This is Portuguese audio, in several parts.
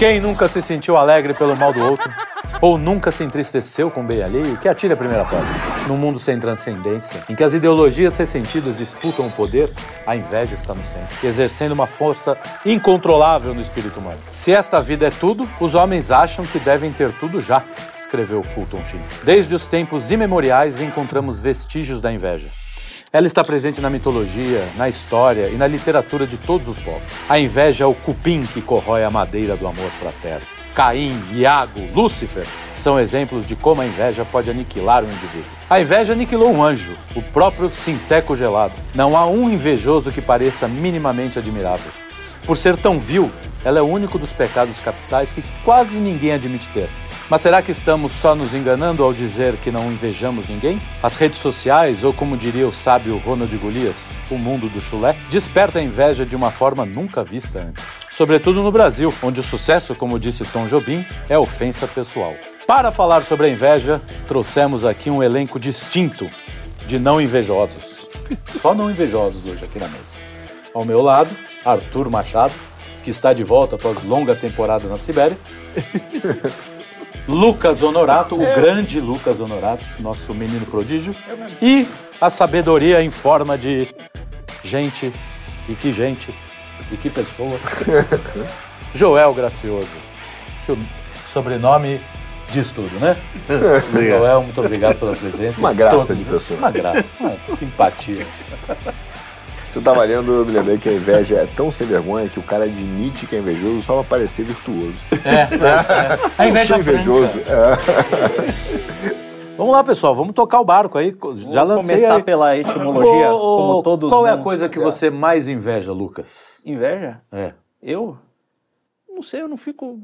Quem nunca se sentiu alegre pelo mal do outro? Ou nunca se entristeceu com o bem alheio? Que atire a primeira pedra. Num mundo sem transcendência, em que as ideologias ressentidas disputam o poder, a inveja está no centro, exercendo uma força incontrolável no espírito humano. Se esta vida é tudo, os homens acham que devem ter tudo já, escreveu Fulton Sheen. Desde os tempos imemoriais encontramos vestígios da inveja. Ela está presente na mitologia, na história e na literatura de todos os povos. A inveja é o cupim que corrói a madeira do amor fraterno. Caim, Iago, Lúcifer são exemplos de como a inveja pode aniquilar um indivíduo. A inveja aniquilou um anjo, o próprio Sinteco Gelado. Não há um invejoso que pareça minimamente admirável. Por ser tão vil, ela é o único dos pecados capitais que quase ninguém admite ter. Mas será que estamos só nos enganando ao dizer que não invejamos ninguém? As redes sociais, ou como diria o sábio Ronald Golias, o mundo do chulé, desperta a inveja de uma forma nunca vista antes. Sobretudo no Brasil, onde o sucesso, como disse Tom Jobim, é ofensa pessoal. Para falar sobre a inveja, trouxemos aqui um elenco distinto de não invejosos. Só não invejosos hoje aqui na mesa. Ao meu lado, Arthur Machado, que está de volta após longa temporada na Sibéria. Lucas Honorato, o grande Lucas Honorato, nosso menino prodígio. E a sabedoria em forma de gente, e que gente, e que pessoa. Joel Gracioso, que o sobrenome diz tudo, né? Joel, muito obrigado pela presença. Uma graça Todo- de pessoa. Uma graça, uma simpatia. Você estava lendo, eu me lembrei que a inveja é tão sem vergonha que o cara admite que é invejoso só para parecer virtuoso. É, é, é. A Eu inveja sou invejoso. É. Vamos lá, pessoal, vamos tocar o barco aí. Já Vamos lancei começar aí. pela etimologia, Ô, ô, como todos Qual é a coisa que você mais inveja, Lucas? Inveja? É. Eu? Não sei, eu não fico...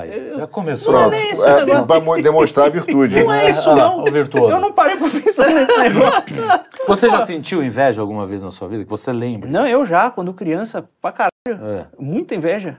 Aí, já começou. Não é Pronto. nem esse negócio. para demonstrar a virtude. Não é isso, Ah, não. o virtuoso. Eu não parei pra pensar nesse negócio. Você já sentiu inveja alguma vez na sua vida? Que você lembra? Não, eu já, quando criança, pra caralho. É. Muita inveja.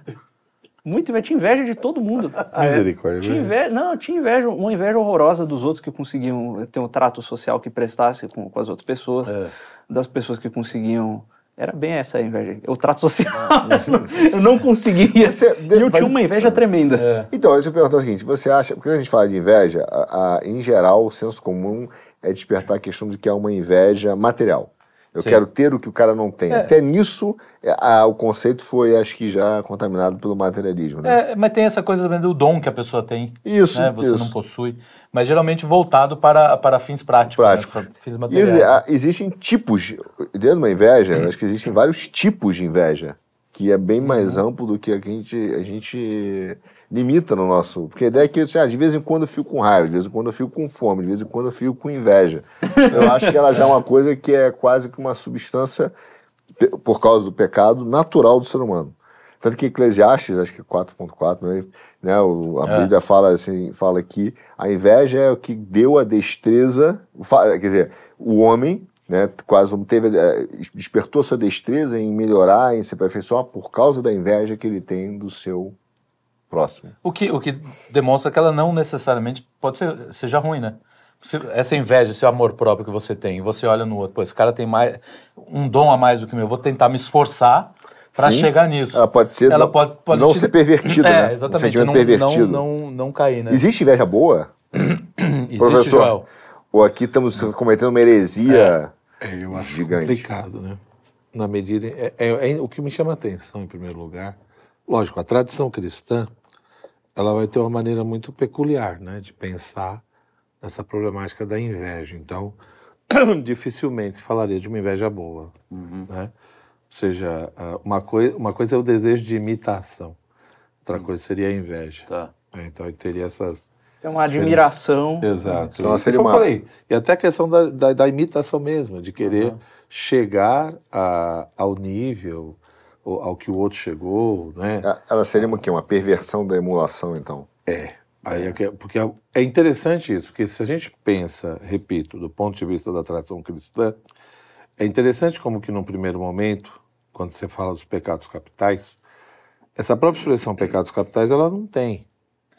Muita inveja. Tinha inveja de todo mundo. Misericórdia. Tinha inveja, não, tinha inveja, uma inveja horrorosa dos outros que conseguiam ter um trato social que prestasse com, com as outras pessoas, É. das pessoas que conseguiam. Era bem essa a inveja, o trato social. eu não conseguia. Você- e eu faz- tinha uma inveja tremenda. É. Então, eu perguntar o seguinte: você acha, porque a gente fala de inveja, a- a- em geral, o senso comum é despertar a questão de que é uma inveja material. Eu Sim. quero ter o que o cara não tem. É. Até nisso, é, a- o conceito foi, acho que, já contaminado pelo materialismo. Né? É, mas tem essa coisa também do dom que a pessoa tem. Isso, né? Você isso. não possui. Mas geralmente voltado para, para fins práticos. Prático. Né? Fins materiais. a- existem tipos, dentro de uma inveja, acho que existem vários tipos de inveja, que é bem mais Uhum. amplo do que a que a gente, a gente limita no nosso. Porque a ideia é que assim, ah, de vez em quando eu fico com raiva, de vez em quando eu fico com fome, de vez em quando eu fico com inveja. Eu acho que ela já é uma coisa que é quase que uma substância, por causa do pecado, natural do ser humano. Tanto que Eclesiastes, acho que 4.4, né, né, o- a É. Bíblia fala assim, fala que a inveja é o que deu a destreza, quer dizer, o homem, né, quase teve, eh, despertou sua destreza em melhorar, em se aperfeiçoar por causa da inveja que ele tem do seu próximo. O que, o que demonstra que ela não necessariamente pode ser, seja ruim, né? Se- essa inveja, esse amor próprio que você tem, e você olha no outro, pô, esse cara tem mais, um dom a mais do que o meu, eu vou tentar me esforçar para chegar nisso. Ela pode ser Ela não, pode, pode não te- ser pervertida, é, né? exatamente, Um não, pervertido. Não, não, não cair, né? Existe inveja boa? Existe, Professor, Joel? ou aqui estamos cometendo uma heresia É, eu acho gigante? complicado, né? Na medida. É, é- é o que me chama a atenção, em primeiro lugar. Lógico, a tradição cristã ela vai ter uma maneira muito peculiar né, de pensar nessa problemática da inveja. Então, dificilmente se falaria de uma inveja boa. Né? Ou seja, uma, coi uma coisa é o desejo de imitação, outra coisa seria a inveja. Tá. É, Então, eu teria essas. É uma admiração. Exato. Então, seria como eu uma- falei, e até a questão da, da, da imitação mesmo, de querer chegar a, ao nível, ao que o outro chegou, né? Ela seria uma, quê? uma perversão da emulação, então. É. Aí é que- porque é- é interessante isso, porque se a gente pensa, repito, do ponto de vista da tradição cristã, é interessante como que num primeiro momento, quando você fala dos pecados capitais, essa própria expressão pecados capitais ela não tem,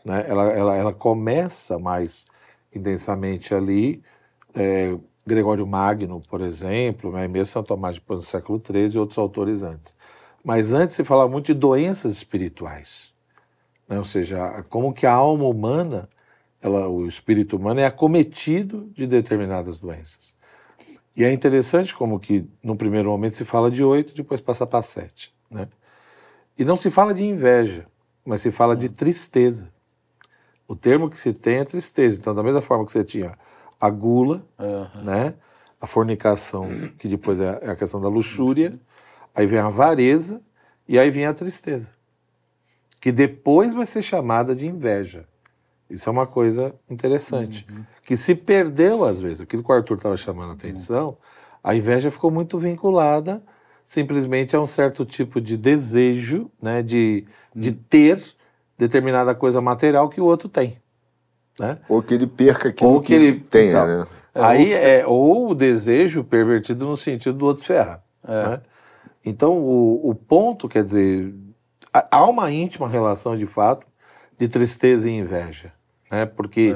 né? Ela, ela, ela começa mais intensamente ali, é, Gregório Magno, por exemplo, né? mesmo São Tomás de Pano no século XIII e outros autores antes. Mas antes se falava muito de doenças espirituais. né? ou seja, como que a alma humana, ela, o espírito humano é acometido de determinadas doenças. E é interessante como que no primeiro momento se fala de oito, depois passa para sete, né? E não se fala de inveja, mas se fala de tristeza. O termo que se tem é tristeza. Então, da mesma forma que você tinha a gula, Aham. né? A fornicação, que depois é é a questão da luxúria, aí vem a avareza e aí vem a tristeza, que depois vai ser chamada de inveja. Isso é uma coisa interessante, que se perdeu às vezes. Aquilo que o Arthur estava chamando a atenção, a inveja ficou muito vinculada simplesmente a um certo tipo de desejo, né, de, de ter determinada coisa material que o outro tem, né? Ou que ele perca aquilo Ou que ele- tenha, né? Aí ou se- é ou o desejo pervertido no sentido do outro se ferrar. É. né? Então, o, o ponto, quer dizer, há- uma íntima relação de fato de tristeza e inveja. Né? Porque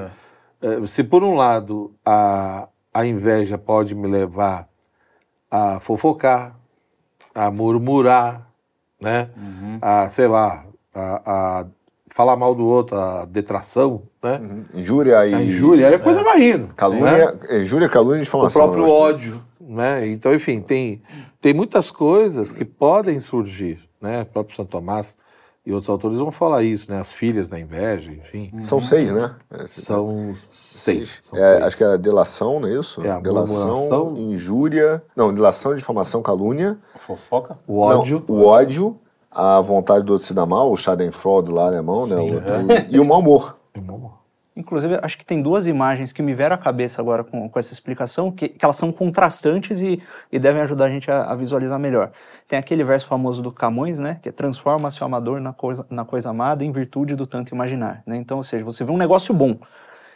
eh, se por um lado a, a inveja pode me levar a fofocar, a murmurar, né? a, sei lá, a, a falar mal do outro, a detração, né? Injúria e. A injúria, aí a coisa vai rindo. né? Calúnia, injúria, calúnia e o difamação. próprio né? ódio, né? Então, enfim, tem, tem muitas coisas que podem surgir, né? O próprio Santo Tomás e outros autores vão falar isso, né? As filhas da inveja, enfim, São seis, né? É, são seis. São é, seis. acho que era delação, não é isso? É, delação, injúria. Não, delação, difamação, calúnia. Fofoca? o ódio. Não, o ódio, a vontade do outro se dar mal, o Schadenfreude lá alemão, né? O outro- e o mau humor. Inclusive, acho que tem duas imagens que me vieram à cabeça agora com, com essa explicação, que, que elas são contrastantes e, e devem ajudar a gente a, a visualizar melhor. Tem aquele verso famoso do Camões, né, que é transforma-se o amador na coisa, na coisa amada em virtude do tanto imaginar, né? Então, ou seja, você vê um negócio bom,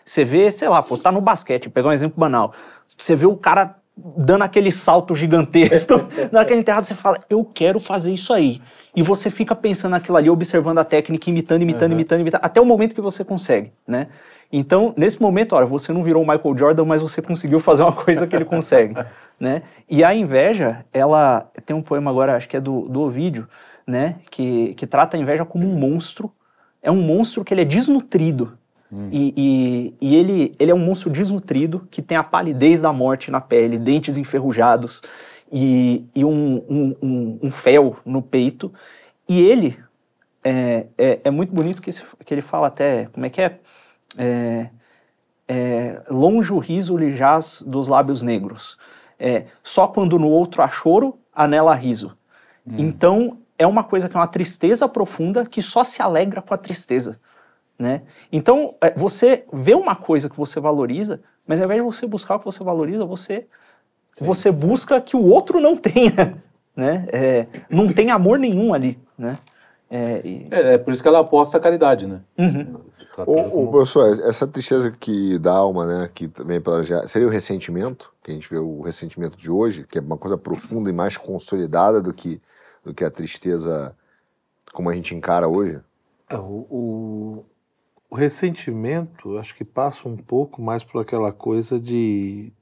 você vê, sei lá, pô, tá no basquete, pegar um exemplo banal, você vê o cara dando aquele salto gigantesco, na hora que é enterrado você fala, eu quero fazer isso aí. E você fica pensando naquilo ali, observando a técnica, imitando, imitando, imitando, imitando, até o momento que você consegue, né? Então, nesse momento, olha, você não virou o Michael Jordan, mas você conseguiu fazer uma coisa que ele consegue, né? E a inveja, ela tem um poema agora, acho que é do, do Ovídio, né? Que, que trata a inveja como um monstro. É um monstro que ele é desnutrido. E, e, e ele, ele é um monstro desnutrido que tem a palidez da morte na pele, dentes enferrujados e, e um, um, um, um fel no peito. E ele é, é, é muito bonito que, esse- que ele fala até, como é que é? É, é, longe o riso lhe jaz dos lábios negros. É, só quando no outro há choro, anela riso. Então, é uma coisa que é uma tristeza profunda que só se alegra com a tristeza. Né? Então, é, você vê uma coisa que você valoriza, mas ao invés de você buscar o que você valoriza, você, você busca que o outro não tenha. Né? É, não tem amor nenhum ali. Né? É, e- É, é por isso que ela aposta a caridade, né? Uhum. Ô, como- professor, essa tristeza que da alma, né, que também para já seria o ressentimento, que a gente vê o ressentimento de hoje, que é uma coisa profunda e mais consolidada do que do que a tristeza como a gente encara hoje. É, o, o, o ressentimento, acho que passa um pouco mais por aquela coisa de,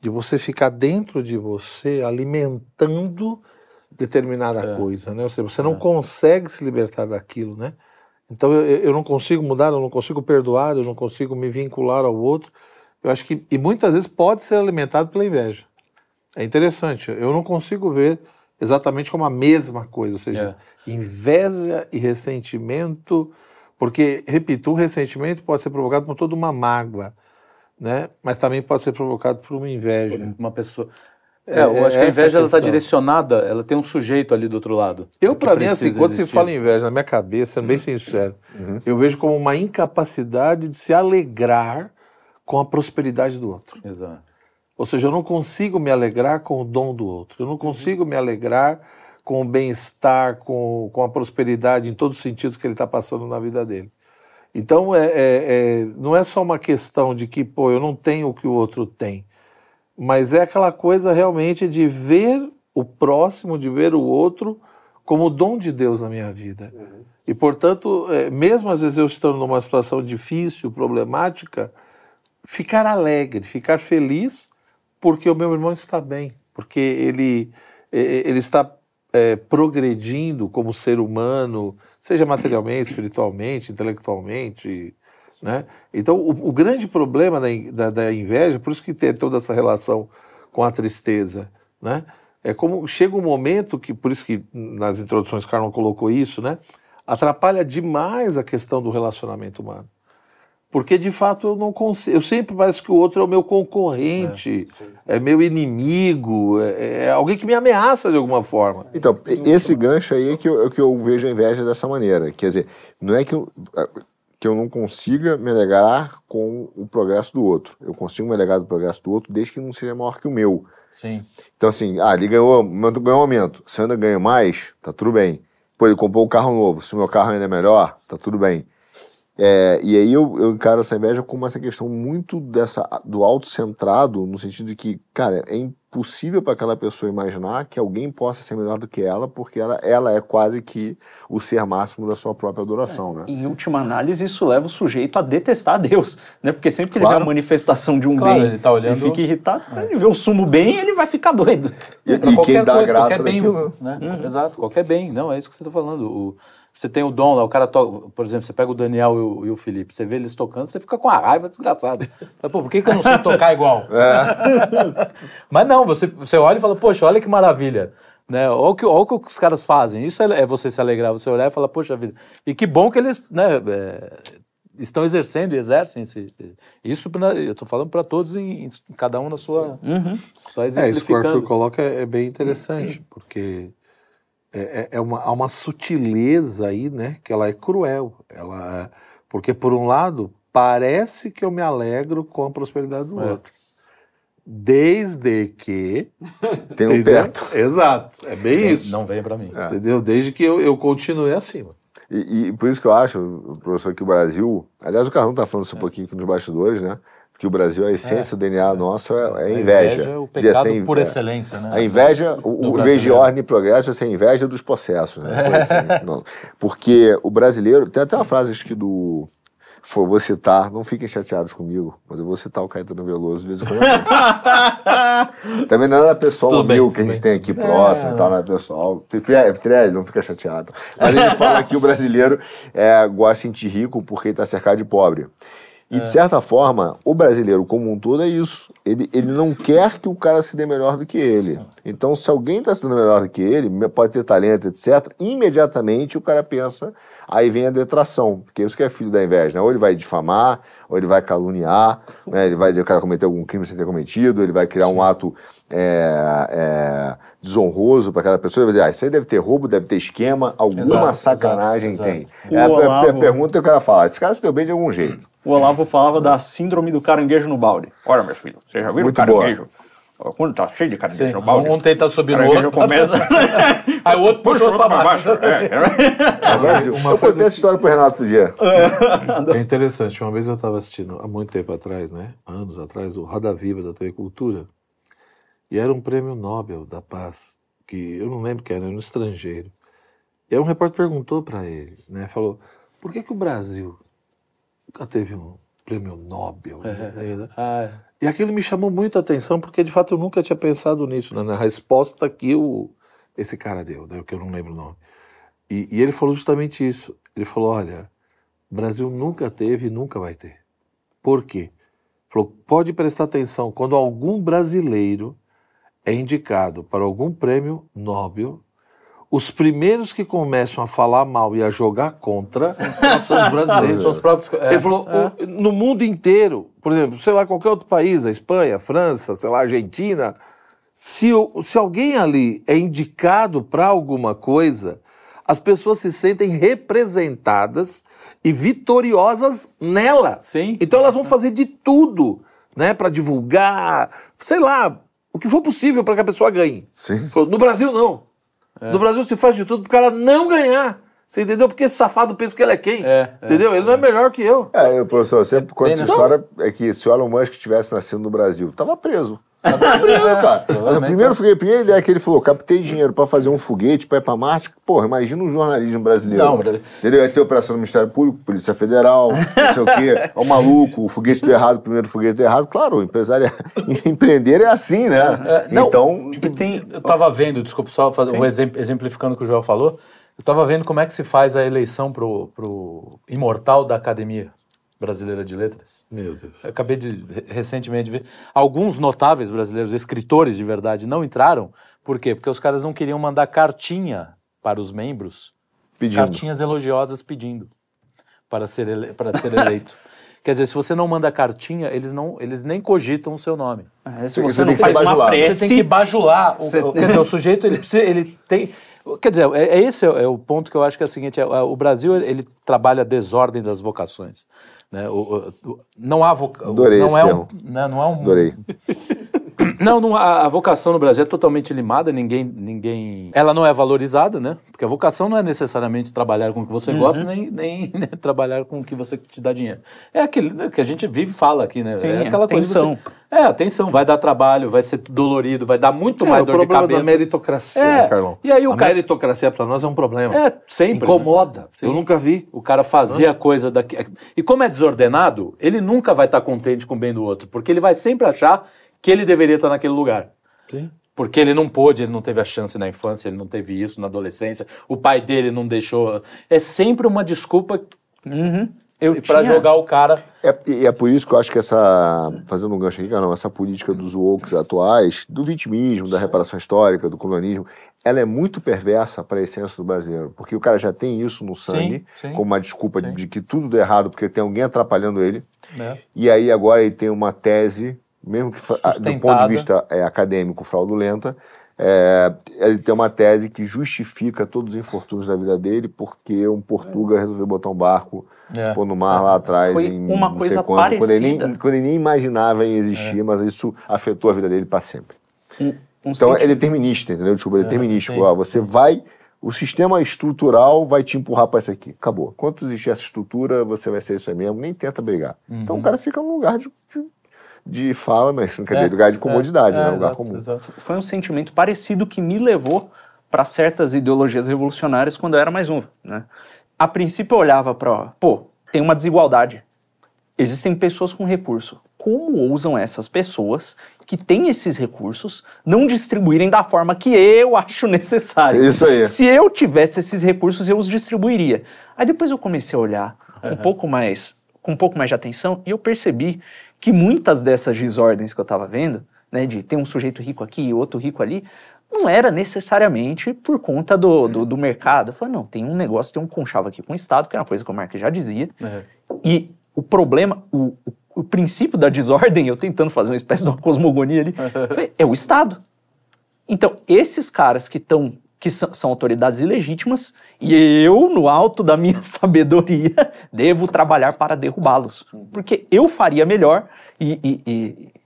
de você ficar dentro de você alimentando determinada É. coisa, né? Ou seja, você não consegue se libertar daquilo, né? Então eu, eu não consigo mudar, eu não consigo perdoar, eu não consigo me vincular ao outro. Eu acho que, e muitas vezes pode ser alimentado pela inveja. É interessante, eu não consigo ver exatamente como a mesma coisa, ou seja, inveja e ressentimento, porque, repito, o ressentimento pode ser provocado por toda uma mágoa, né? mas também pode ser provocado por uma inveja. Uma pessoa. É, É, eu acho que a essa inveja ela está direcionada, ela tem um sujeito ali do outro lado. Eu, para mim, assim, quando se existir. fala em inveja, na minha cabeça, sendo bem sincero, eu vejo como uma incapacidade de se alegrar com a prosperidade do outro. Exato. Ou seja, eu não consigo me alegrar com o dom do outro. Eu não consigo me alegrar com o bem-estar, com, com a prosperidade em todos os sentidos que ele está passando na vida dele. Então, é, é- é- não é só uma questão de que, pô, eu não tenho o que o outro tem, mas é aquela coisa realmente de ver o próximo, de ver o outro como o dom de Deus na minha vida. E, portanto, é, mesmo às vezes eu estando numa situação difícil, problemática, ficar alegre, ficar feliz porque o meu irmão está bem, porque ele, ele está é, progredindo como ser humano, seja materialmente, espiritualmente, intelectualmente, né? Então, o, o grande problema da, da, da, inveja, por isso que tem toda essa relação com a tristeza, né? É como chega um momento que, por isso que nas introduções Carlos colocou isso, né? Atrapalha demais a questão do relacionamento humano. Porque de fato eu não consigo. Eu sempre parece que o outro é o meu concorrente, é, é meu inimigo, é, é, alguém que me ameaça de alguma forma. Então, esse gancho aí é que eu, é que eu vejo a inveja dessa maneira. Quer dizer, não é que eu, que eu não consiga me alegrar com o progresso do outro. Eu consigo me alegrar do progresso do outro desde que não seja maior que o meu. Sim. Então, assim, ah, ele ganhou, ganhou um aumento. Se eu ainda ganho mais, tá tudo bem. Pô, ele comprou um carro novo. Se o meu carro ainda é melhor, tá tudo bem. É, e aí eu, eu encaro essa inveja como essa questão muito dessa do autocentrado, no sentido de que, cara, é impossível para aquela pessoa imaginar que alguém possa ser melhor do que ela, porque ela, ela é quase que o ser máximo da sua própria adoração, né? Em última análise, isso leva o sujeito a detestar a Deus, né? Porque sempre que claro. ele vê a manifestação de um claro, bem ele tá olhando... e fica irritado, é. ele vê o sumo bem, ele vai ficar doido. E, e quem dá coisa, graça bem, né? Uhum. Exato, qualquer bem, não, é isso que você está falando. O, você tem o dom lá, o cara toca, por exemplo, você pega o Daniel e o, e o, Felipe, você vê eles tocando, você fica com a raiva desgraçada. Pô, por que, que eu não sei tocar igual? É. Mas não, você, você olha e fala, poxa, olha que maravilha. Né? Olha o que, olha o que os caras fazem. Isso é, é você se alegrar, você olhar e falar, poxa vida. E que bom que eles né, é, estão exercendo e exercem esse, isso. Eu estou falando para todos, em, em, cada um na sua. Uhum. Só exemplificando. É, isso que o Arthur coloca é, é bem interessante, porque é, é, é uma, há uma sutileza aí, né? Que ela é cruel. Ela, porque, por um lado, parece que eu me alegro com a prosperidade do é. outro. Desde que. Tem um teto. Exato. É bem isso. Não venha para mim. É. Entendeu? Desde que eu, eu continue acima. E, e, por isso que eu acho, professor, que o Brasil. Aliás, o Carlão está falando isso um pouquinho aqui nos bastidores, né? Que o Brasil, a essência, é, o DNA nosso é, é inveja. inveja é o pecado ser, por excelência, né? A inveja, o, o vez de ordem e progresso, é a inveja dos processos, né? Assim, Porque o brasileiro, tem até uma frase acho que do vou citar, não fiquem chateados comigo, mas eu vou citar o Caetano Veloso de vez em quando. Também não era pessoal tudo humil bem, que a gente bem. tem aqui próximo é. e tal, não é pessoal. Trelli, não fica chateado. Mas gente fala que o brasileiro é, gosta de sentir rico porque está cercado de pobre. E, de certa forma, o brasileiro como um todo é isso. Ele, ele não quer que o cara se dê melhor do que ele. Então, se alguém está se dando melhor do que ele, pode ter talento, etc., imediatamente o cara pensa, aí vem a detração, porque isso que é filho da inveja, né? Ou ele vai difamar, ou ele vai caluniar, né? ele vai dizer que o cara cometeu algum crime sem ter cometido, ele vai criar Sim. um ato é, é, desonroso para aquela pessoa, ele vai dizer, ah, isso aí deve ter roubo, deve ter esquema, alguma exato, sacanagem exato, tem. Exato. É, a, a, a pergunta é o cara fala, esse cara se deu bem de algum jeito. O Olavo falava da síndrome do caranguejo no balde. Olha, meu filho, você já viu o caranguejo? Boa. Quando tá cheio de caranguejo Sim, no balde. Um tenta subir no outro. começa. aí o outro puxa o outro para baixo. É, é. Brasil. Uma eu contei essa história pro Renato outro dia. É interessante. Uma vez eu estava assistindo, há muito tempo atrás, né? Anos atrás, o Roda Viva da TV Cultura. E era um prêmio Nobel da Paz, que eu não lembro que era, era um estrangeiro. E aí um repórter perguntou para ele, né? Falou, por que que o Brasil nunca teve um prêmio Nobel? É, né? ah, é. E aquilo me chamou muito a atenção, porque de fato eu nunca tinha pensado nisso, né? na resposta que o, esse cara deu, né? que eu não lembro o nome. E, e ele falou justamente isso. Ele falou, olha, Brasil nunca teve e nunca vai ter. Por quê? Falou, pode prestar atenção, quando algum brasileiro é indicado para algum prêmio Nobel, os primeiros que começam a falar mal e a jogar contra são os brasileiros. São os próprios, é, Ele falou, é. no mundo inteiro, por exemplo, sei lá, qualquer outro país, a Espanha, a França, sei lá, a Argentina, se, se alguém ali é indicado para alguma coisa, as pessoas se sentem representadas e vitoriosas nela. Sim. Então elas vão fazer de tudo, né, para divulgar, sei lá, o que for possível para que a pessoa ganhe. Sim. No Brasil, não. É. No Brasil se faz de tudo para o cara não ganhar. Você entendeu? Porque esse safado pensa que ele é quem. É, é entendeu? É, ele não é melhor que eu. É, eu, professor, eu sempre conto essa história é que se o Elon Musk tivesse nascido no Brasil, tava preso. Tá preso, cara. Mas a Provavelmente primeira, a primeira ideia que ele falou, captei dinheiro pra fazer um foguete pra ir pra Marte. Porra, imagina um jornalismo brasileiro. Não, mas- Entendeu? Aí tem operação do Ministério Público, Polícia Federal, não sei o quê. É o maluco, o foguete deu errado, o primeiro foguete deu errado. Claro, o empresário é... empreender é assim, né? É, não, então, E tem, eu tava vendo, desculpa só fazer um exemplo, exemplificando o que o Joel falou, eu tava vendo como é que se faz a eleição pro, pro imortal da Academia Brasileira de Letras. Meu Deus. Eu acabei de re- recentemente ver. Alguns notáveis brasileiros, escritores de verdade, não entraram. Por quê? Porque os caras não queriam mandar cartinha para os membros, pedindo. cartinhas elogiosas pedindo para ser, ele, para ser eleito. Quer dizer, se você não manda cartinha, eles, não, eles nem cogitam o seu nome. É, se você você não faz uma prece, Você tem que bajular. O, Você- o- quer dizer, o sujeito, ele precisa, ele tem... Quer dizer, é, é esse é, é o ponto que eu acho que é o seguinte, é, é, o Brasil, ele trabalha a desordem das vocações. Né? O- o- não há voca... Adorei não esse é. Um, né, não é um... Adorei. Não, não, a, a vocação no Brasil é totalmente limada, ninguém, ninguém... Ela não é valorizada, né? Porque a vocação não é necessariamente trabalhar com o que Uhum. você gosta, nem, nem né, trabalhar com o que você te dá dinheiro. É aquele né, que a gente vive e fala aqui, né? Sim, é aquela coisa de atenção. você... É, atenção, vai dar trabalho, vai ser dolorido, vai dar muito É, mais o dor de problema cabeça. da meritocracia, É, né, Carlão? e aí o a cara- meritocracia para nós é um problema. É, sempre. Incomoda. né? Sim. Eu nunca vi. O cara fazer a coisa daqui. E como é desordenado, ele nunca vai estar contente com o bem do outro, porque ele vai sempre achar que ele deveria estar naquele lugar. Sim. Porque ele não pôde, ele não teve a chance na infância, ele não teve isso na adolescência, o pai dele não deixou. É sempre uma desculpa Uhum. Para jogar o cara. É, e é por isso que eu acho que essa, fazendo um gancho aqui, não, essa política dos woke atuais, do vitimismo, da reparação histórica, do colonialismo, ela é muito perversa para a essência do brasileiro, porque o cara já tem isso no sangue, sim. como uma desculpa Sim. de que tudo deu errado porque tem alguém atrapalhando ele, Né? e aí agora ele tem uma tese, mesmo que ah, do ponto de vista é, acadêmico fraudulenta, é, ele tem uma tese que justifica todos os infortúnios da vida dele porque um portuga resolveu botar um barco É. pôr no mar lá atrás Foi em uma coisa quando, quando ele, nem, parecida. quando ele nem imaginava em existir, mas isso afetou a vida dele para sempre. um, um Então senti- é determinista, entendeu? Desculpa, é determinístico. Ó, você vai, o sistema estrutural vai te empurrar para isso aqui. Acabou. Enquanto existir essa estrutura, você vai ser isso aí mesmo, nem tenta brigar. Então o cara fica num lugar de, de, de fala, mas não quer dizer, lugar de comodidade, É, né? é, lugar exato, comum. exato. foi um sentimento parecido que me levou para certas ideologias revolucionárias quando eu era mais novo, né? A princípio eu olhava para, pô, tem uma desigualdade. Existem pessoas com recurso. Como ousam essas pessoas que têm esses recursos não distribuírem da forma que eu acho necessário? Isso aí. Se eu tivesse esses recursos, eu os distribuiria. Aí depois eu comecei a olhar um pouco mais, com um pouco mais de atenção, e eu percebi que muitas dessas desordens que eu estava vendo, né, de ter um sujeito rico aqui e outro rico ali, não era necessariamente por conta do, do, do mercado. Eu falei, não, tem um negócio, tem um conchavo aqui com o Estado, que é uma coisa que o Marx já dizia, É. e o problema, o, o, o princípio da desordem, eu tentando fazer uma espécie de uma cosmogonia ali, foi- é o Estado. Então, esses caras que estão que são, autoridades ilegítimas e eu, no alto da minha sabedoria, devo trabalhar para derrubá-los. Porque eu faria melhor e, e- e-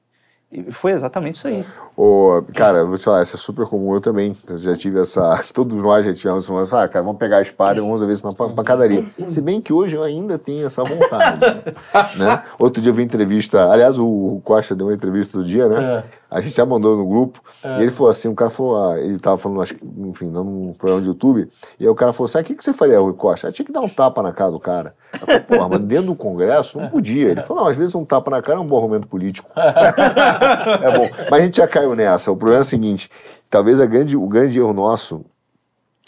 e foi exatamente isso aí. Ô, cara, vou te falar, isso é super comum, eu também. Eu já tive essa. Todos nós já tivemos essa. Ah, cara, vamos pegar a espada e vamos resolver isso na pan- pancadaria. Se bem que hoje eu ainda tenho essa vontade. né? Outro dia eu vi entrevista. Aliás, o, Costa deu uma entrevista do dia, né? A gente já mandou no grupo. E ele falou assim: o cara falou, ah, ele tava falando, acho que, enfim, num programa de YouTube. E aí o cara falou assim: ah, o que, que você faria, Rui Costa? Ah, tinha que dar um tapa na cara do cara. Eu falei, porra, mas dentro do Congresso não podia. Ele falou: não, às vezes um tapa na cara é um bom argumento político. É bom. Mas a gente já caiu nessa. O problema é o seguinte: talvez a grande, o grande erro nosso,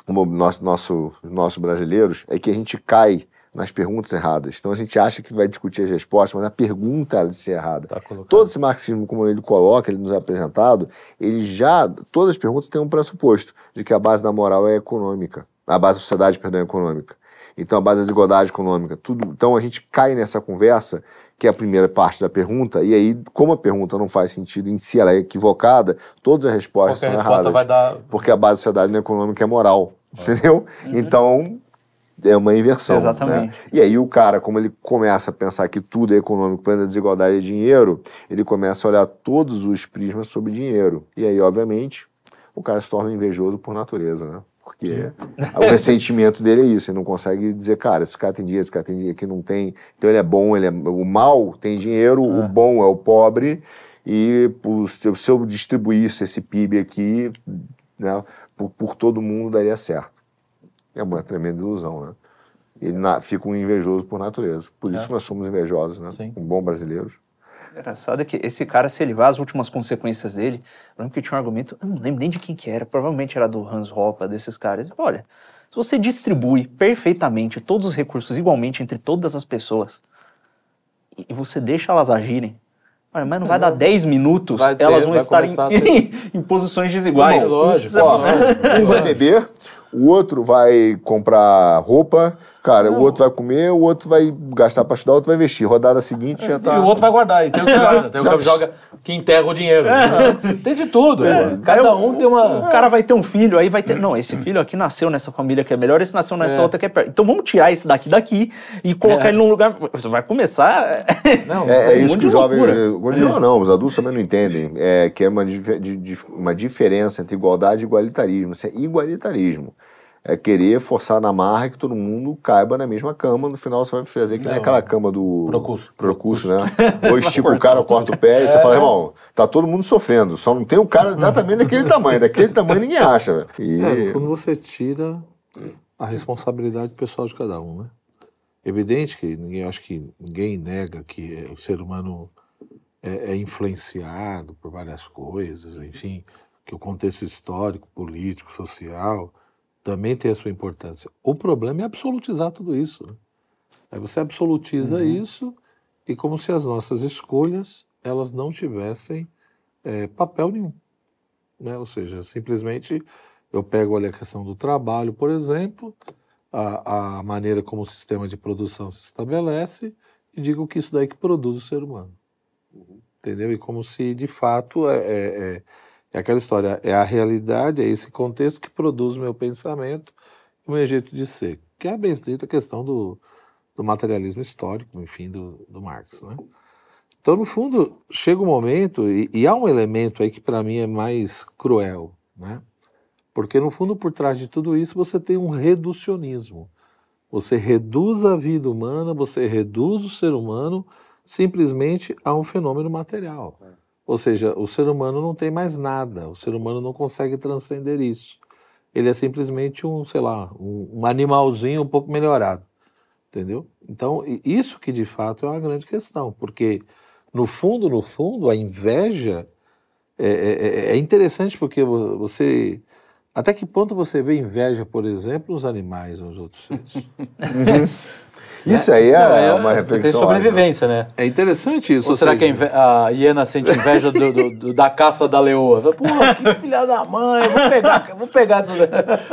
como nosso, nosso, nossos brasileiros, é que a gente cai nas perguntas erradas. Então a gente acha que vai discutir as respostas, mas a pergunta ela ser errada. Tá. Todo esse marxismo, como ele coloca, ele nos é apresentado, ele já. Todas as perguntas têm um pressuposto de que a base da moral é econômica. A base da sociedade, perdão, é econômica. Então a base da desigualdade econômica. Tudo, então a gente cai nessa conversa, que é a primeira parte da pergunta, e aí, como a pergunta não faz sentido em si, ela é equivocada, todas as respostas Qualquer são resposta erradas. vai dar. Porque a base da sociedade não é econômica é moral. Entendeu? Então. É uma inversão. Exatamente. né? E aí o cara, como ele começa a pensar que tudo é econômico, quando a desigualdade é dinheiro, ele começa a olhar todos os prismas sobre dinheiro. E aí, obviamente, o cara se torna invejoso por natureza, né? Porque o ressentimento dele é isso, ele não consegue dizer, cara, esse cara tem dinheiro, esse cara tem dinheiro, aqui não tem. Então ele é bom, ele é o mal tem dinheiro, o bom é o pobre. e se, eu- se eu distribuísse esse PIB aqui, né, por, por todo mundo daria certo. É uma tremenda ilusão, né? Ele na- fica um invejoso por natureza. Por isso nós somos invejosos, né? Sim. Um bom brasileiros. Engraçado é que esse cara, se ele vai às últimas consequências dele, eu lembro que tinha um argumento, eu não lembro nem de quem que era, provavelmente era do Hans Hoppe, desses caras. Olha, se você distribui perfeitamente todos os recursos igualmente entre todas as pessoas, e e você deixa elas agirem, olha, mas não vai dar 10 minutos, ter- elas vão estar em, ter- em posições desiguais. É lógico. Ó, um vai beber, o outro vai comprar roupa, cara, o outro vai comer, o outro vai gastar pra estudar, o outro vai vestir. Rodada seguinte já tá. E o outro vai guardar, e tem o que guarda, tem o que joga, que enterra o dinheiro. Tem de tudo. pô. Cada um tem O uma. cara vai ter um filho, aí vai ter. Não, esse filho aqui nasceu nessa família que é melhor, esse nasceu nessa É. outra que é pior. Então vamos tirar esse daqui daqui e colocar É. ele num lugar. Você vai começar. Não, É, é um isso que jovens. loucura. Não, não, os adultos também não entendem. É que é uma, uma diferença entre igualdade e igualitarismo. Isso é igualitarismo. É querer forçar na marra que todo mundo caiba na mesma cama. No final você vai fazer que nem Não, aquela cama do. Procurso. Procurso, né? Ou estica o cara, ou corta o pé, e você fala, irmão, tá todo mundo sofrendo. Só não tem o cara exatamente daquele tamanho. Daquele tamanho ninguém acha, velho. E- É, quando você tira a responsabilidade pessoal de cada um, né? Evidente que ninguém, acho que ninguém nega que é, o ser humano é, é influenciado por várias coisas, enfim, que o contexto histórico, político, social também tem a sua importância. O problema é absolutizar tudo isso. Né? Aí você absolutiza isso e como se as nossas escolhas elas não tivessem é, papel nenhum né? Ou seja, simplesmente eu pego a questão do trabalho, por exemplo, a, a maneira como o sistema de produção se estabelece e digo que isso daí que produz o ser humano. Entendeu? E como se de fato é, é, é- é aquela história, é a realidade, é esse contexto que produz o meu pensamento o meu jeito de ser. Que é a bem estrita questão do, do materialismo histórico, enfim, do, do Marx, né? Então, no fundo, chega um momento, e, e há um elemento aí que para mim é mais cruel, né? Porque, no fundo, por trás de tudo isso, você tem um reducionismo. Você reduz a vida humana, você reduz o ser humano simplesmente a um fenômeno material. Ou seja, o ser humano não tem mais nada, o ser humano não consegue transcender isso. Ele é simplesmente um, sei lá, um, animalzinho um pouco melhorado. Entendeu? Então, isso que de fato é uma grande questão, porque no fundo, no fundo, a inveja é, é- é interessante porque vo- você. Até que ponto você vê inveja, por exemplo, nos animais, nos outros seres? Isso aí é, Não, é- uma você reflexão. tem sobrevivência, né? né? É interessante isso. Ou será seja, que a, hiena sente inveja do- do- do- da caça da leoa? Porra, que filha da mãe, vou pegar, vou pegar essa.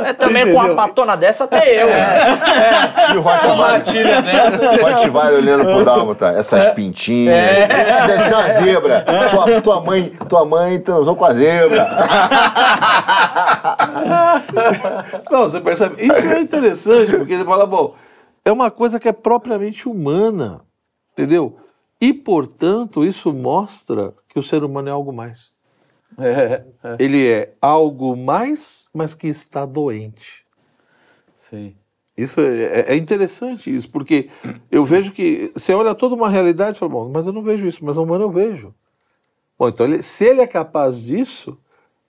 É, também com uma patona dessa até eu. E o Rottweiler, dessa. o Rottweiler olhando pro Dálmata, essas pintinhas. Isso deve ser uma zebra. Tua, tua mãe, tua mãe transou com a zebra. Não, você percebe? Isso é interessante, porque você fala, bom, é uma coisa que é propriamente humana, entendeu? E, portanto, isso mostra que o ser humano é algo mais. É, é, Ele é algo mais, mas que está doente. sim. Isso é, é interessante isso, porque eu vejo que você olha toda uma realidade e fala, bom, mas eu não vejo isso, mas o humano eu vejo. Bom, então ele- se ele é capaz disso,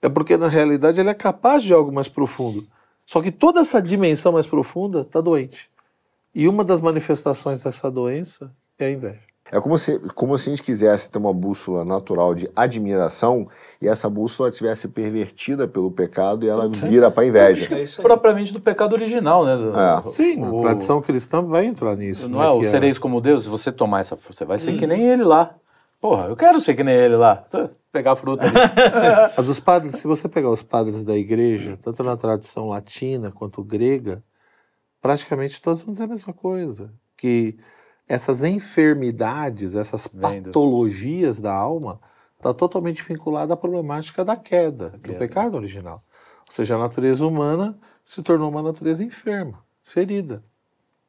é porque na realidade ele é capaz de algo mais profundo. Só que toda essa dimensão mais profunda está doente. E uma das manifestações dessa doença é a inveja. É como se, como se a gente quisesse ter uma bússola natural de admiração e essa bússola tivesse pervertida pelo pecado e ela vira para inveja. Propriamente do pecado original, né? do- É. Sim, na o- tradição cristã vai entrar nisso. Não né, é o que sereis como Deus? Se você tomar essa fruta, você vai ser que nem ele lá. Porra, eu quero ser que nem ele lá. Pegar a fruta ali. Mas os padres, se você pegar os padres da igreja, tanto na tradição latina quanto grega, praticamente todos vão dizer a mesma coisa. Que essas enfermidades, essas patologias da alma, está totalmente vinculada à problemática da queda, do queda. pecado original. Ou seja, a natureza humana se tornou uma natureza enferma, ferida.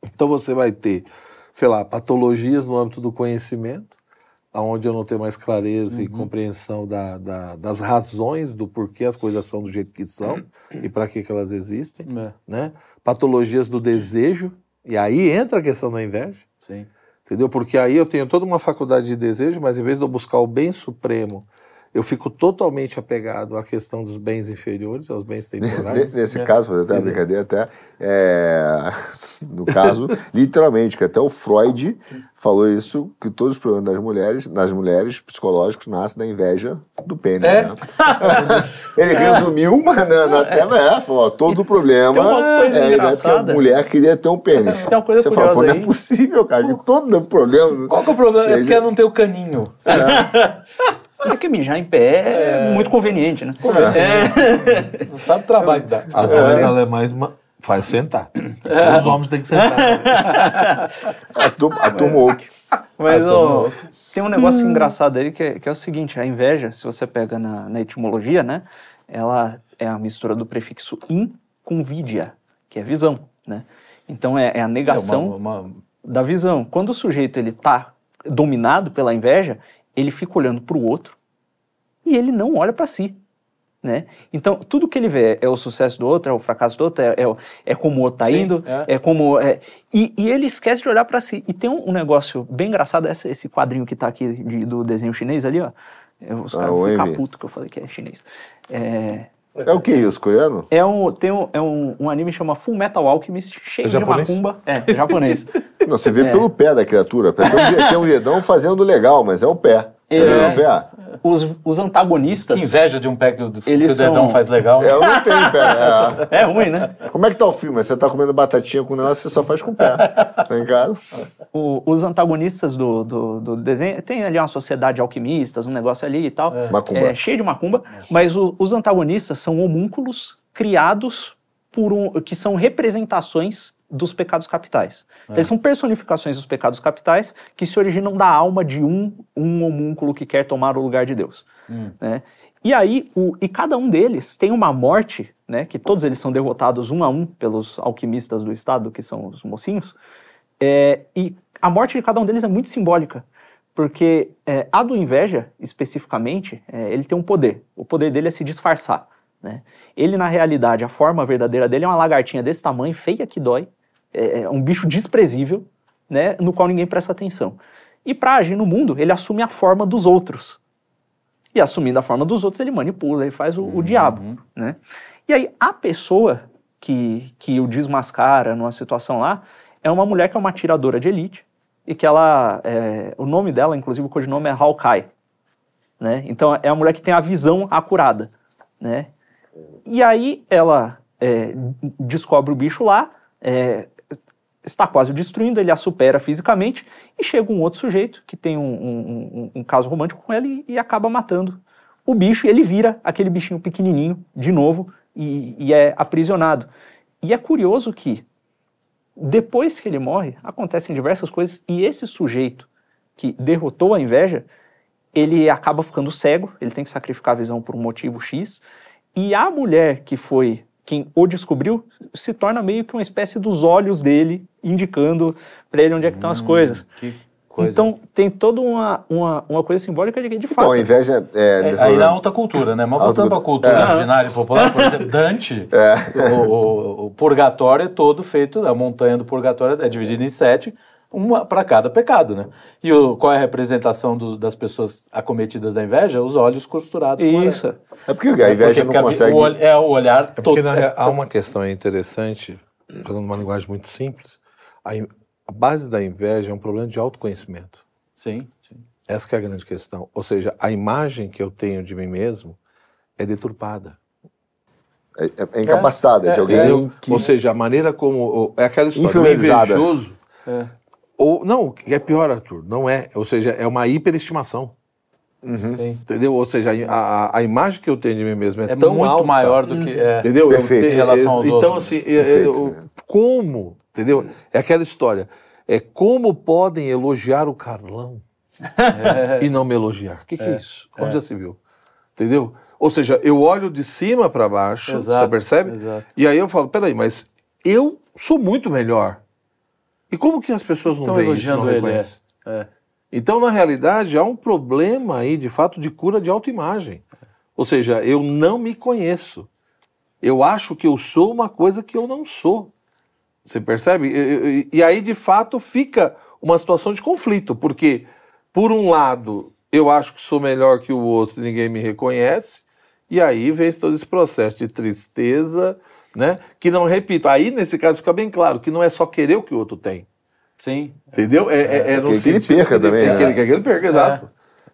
Então você vai ter, sei lá, patologias no âmbito do conhecimento, aonde eu não tenho mais clareza e compreensão da- da- das razões do porquê as coisas são do jeito que são e para que, que elas existem, É, né? Patologias do desejo, e aí entra a questão da inveja. sim. Entendeu? Porque aí eu tenho toda uma faculdade de desejo, mas em vez de eu buscar o bem supremo, eu fico totalmente apegado à questão dos bens inferiores, aos bens temporais. Nesse caso, fazer até uma brincadeira, até, é, no caso, literalmente, que até o Freud falou isso, que todos os problemas das mulheres, nas mulheres psicológicos, nascem da inveja do pênis. É? Né? Ele resumiu, mas na, na tela é, falou, todo o problema Tem uma coisa é a ideia que a engraçada. mulher queria ter um pênis. Tem uma coisa Você fala, não é possível, cara, que todo problema... Qual que é o problema? É seja- porque não tem o caninho. É que mijar em pé é, muito conveniente, né? Não sabe o trabalho que dá. As mulheres alemães ma- faz sentar. Então, os homens têm que sentar. A turma, a turma woke. Mas ó, tem um negócio engraçado aí que é, que é o seguinte: a inveja, se você pega na, na etimologia, né? Ela é a mistura do prefixo in com vidia, que é visão, né? Então é, é a É negação uma- uma- da visão. Quando o sujeito ele tá dominado pela inveja, ele fica olhando para o outro e ele não olha para si. Né? Então, tudo que ele vê é o sucesso do outro, é o fracasso do outro, é, é, é como o outro tá Sim, indo, é. é, como. é- e, e ele esquece de olhar para si. E tem um, um negócio bem engraçado, esse, esse quadrinho que tá aqui de- do desenho chinês ali, ó. É, Os Ah, caras Envy. putos que eu falei que é chinês. É, É o que isso, coreano? é um, tem um, é um, um anime que chama Full Metal Alchemist, cheio É de macumba. É, japonês. Não, você vê É. pelo pé da criatura. Tem um, tem um dedão fazendo legal, mas é o pé. É. O? Os, os antagonistas. Que inveja de um pé que o, que o dedão são- faz legal. É, eu não tenho pé. é. É ruim, né? Como é que tá o filme? Você tá comendo batatinha com negócio, você só faz com o pé. Tá em casa? O- os antagonistas do, do, do desenho. Tem ali uma sociedade de alquimistas, um negócio ali e tal. Macumba. É, cheio de macumba. Mas o- os antagonistas são homúnculos criados por um. que são representações dos pecados capitais. Então, eles são personificações dos pecados capitais que se originam da alma de um, um homúnculo que quer tomar o lugar de Deus. né? E aí, o, e cada um deles tem uma morte, né, que todos eles são derrotados um a um pelos alquimistas do Estado, que são os mocinhos, é, e a morte de cada um deles é muito simbólica, porque é, a do inveja, especificamente, é, ele tem um poder. O poder dele é se disfarçar. Né? Ele, na realidade, a forma verdadeira dele é uma lagartinha desse tamanho, feia que dói, é, é um bicho desprezível, né, no qual ninguém presta atenção. E para agir no mundo, ele assume a forma dos outros. E assumindo a forma dos outros, ele manipula, ele faz o, o diabo. Né? E aí, a pessoa que, que o desmascara numa situação lá é uma mulher que é uma atiradora de elite e que ela. é, o nome dela, inclusive, o codinome é Hawkeye. Né? Então, é a mulher que tem a visão acurada. Né? E aí, ela é, descobre o bicho lá, é, está quase destruindo, ele a supera fisicamente, e chega um outro sujeito que tem um, um- um- um caso romântico com ela e, e acaba matando o bicho, e ele vira aquele bichinho pequenininho de novo e, e é aprisionado. E é curioso que, depois que ele morre, acontecem diversas coisas, e esse sujeito que derrotou a inveja, ele acaba ficando cego, ele tem que sacrificar a visão por um motivo X, e a mulher que foi quem o descobriu se torna meio que uma espécie dos olhos dele, indicando para ele onde é que estão as coisas. Que coisa. Então tem toda uma, uma, uma coisa simbólica de que, de Então, fato. a inveja é. É, aí na alta cultura, né? Mas voltando para a cultura. É. originária e popular, por exemplo, Dante, o, o- o purgatório é todo feito, a montanha do purgatório é dividida em sete, uma para cada pecado, né? E o- qual é a representação do- das pessoas acometidas da inveja? Os olhos costurados com. Isso. É porque a inveja Porque- não consegue. O, ol- é o olhar É porque todo. na real, há uma questão interessante, falando uma linguagem muito simples. A, in- a base da inveja é um problema de autoconhecimento. Sim, sim. Essa que é a grande questão. Ou seja, a imagem que eu tenho de mim mesmo é deturpada. É, é- é incapacitada É, de é, alguém que. Ou seja, a maneira como. É aquela história. O invejoso. É. Ou, não, o que é pior, Arthur, não é. Ou seja, é uma hiperestimação. sim. Entendeu? Ou seja, a, a, a imagem que eu tenho de mim mesmo é, É tão muito alta. maior do que. É. Entendeu? Perfeito. Em relação aos então, outros. assim, é- Perfeito, eu- né? como? Entendeu? É aquela história. É como podem elogiar o Carlão e não me elogiar? O que, que é, isso? Onde já se viu? Entendeu? Ou seja, eu olho de cima para baixo, Exato, você percebe? exato. E aí eu falo, peraí, mas eu sou muito melhor. E como que as pessoas não Estão veem isso, não ele, reconhecem? É. Então, na realidade, há um problema aí, de fato, de cura de autoimagem. Ou seja, eu não me conheço. Eu acho que eu sou uma coisa que eu não sou. Você percebe? E, e, e aí, de fato, fica uma situação de conflito, porque, por um lado, eu acho que sou melhor que o outro e ninguém me reconhece, e aí vem todo esse processo de tristeza, né? Que não, repito, aí nesse caso fica bem claro que não é só querer o que o outro tem. Sim. Entendeu? É, é, é no que ele perca também, tem né? que ele quer que ele perca, exato.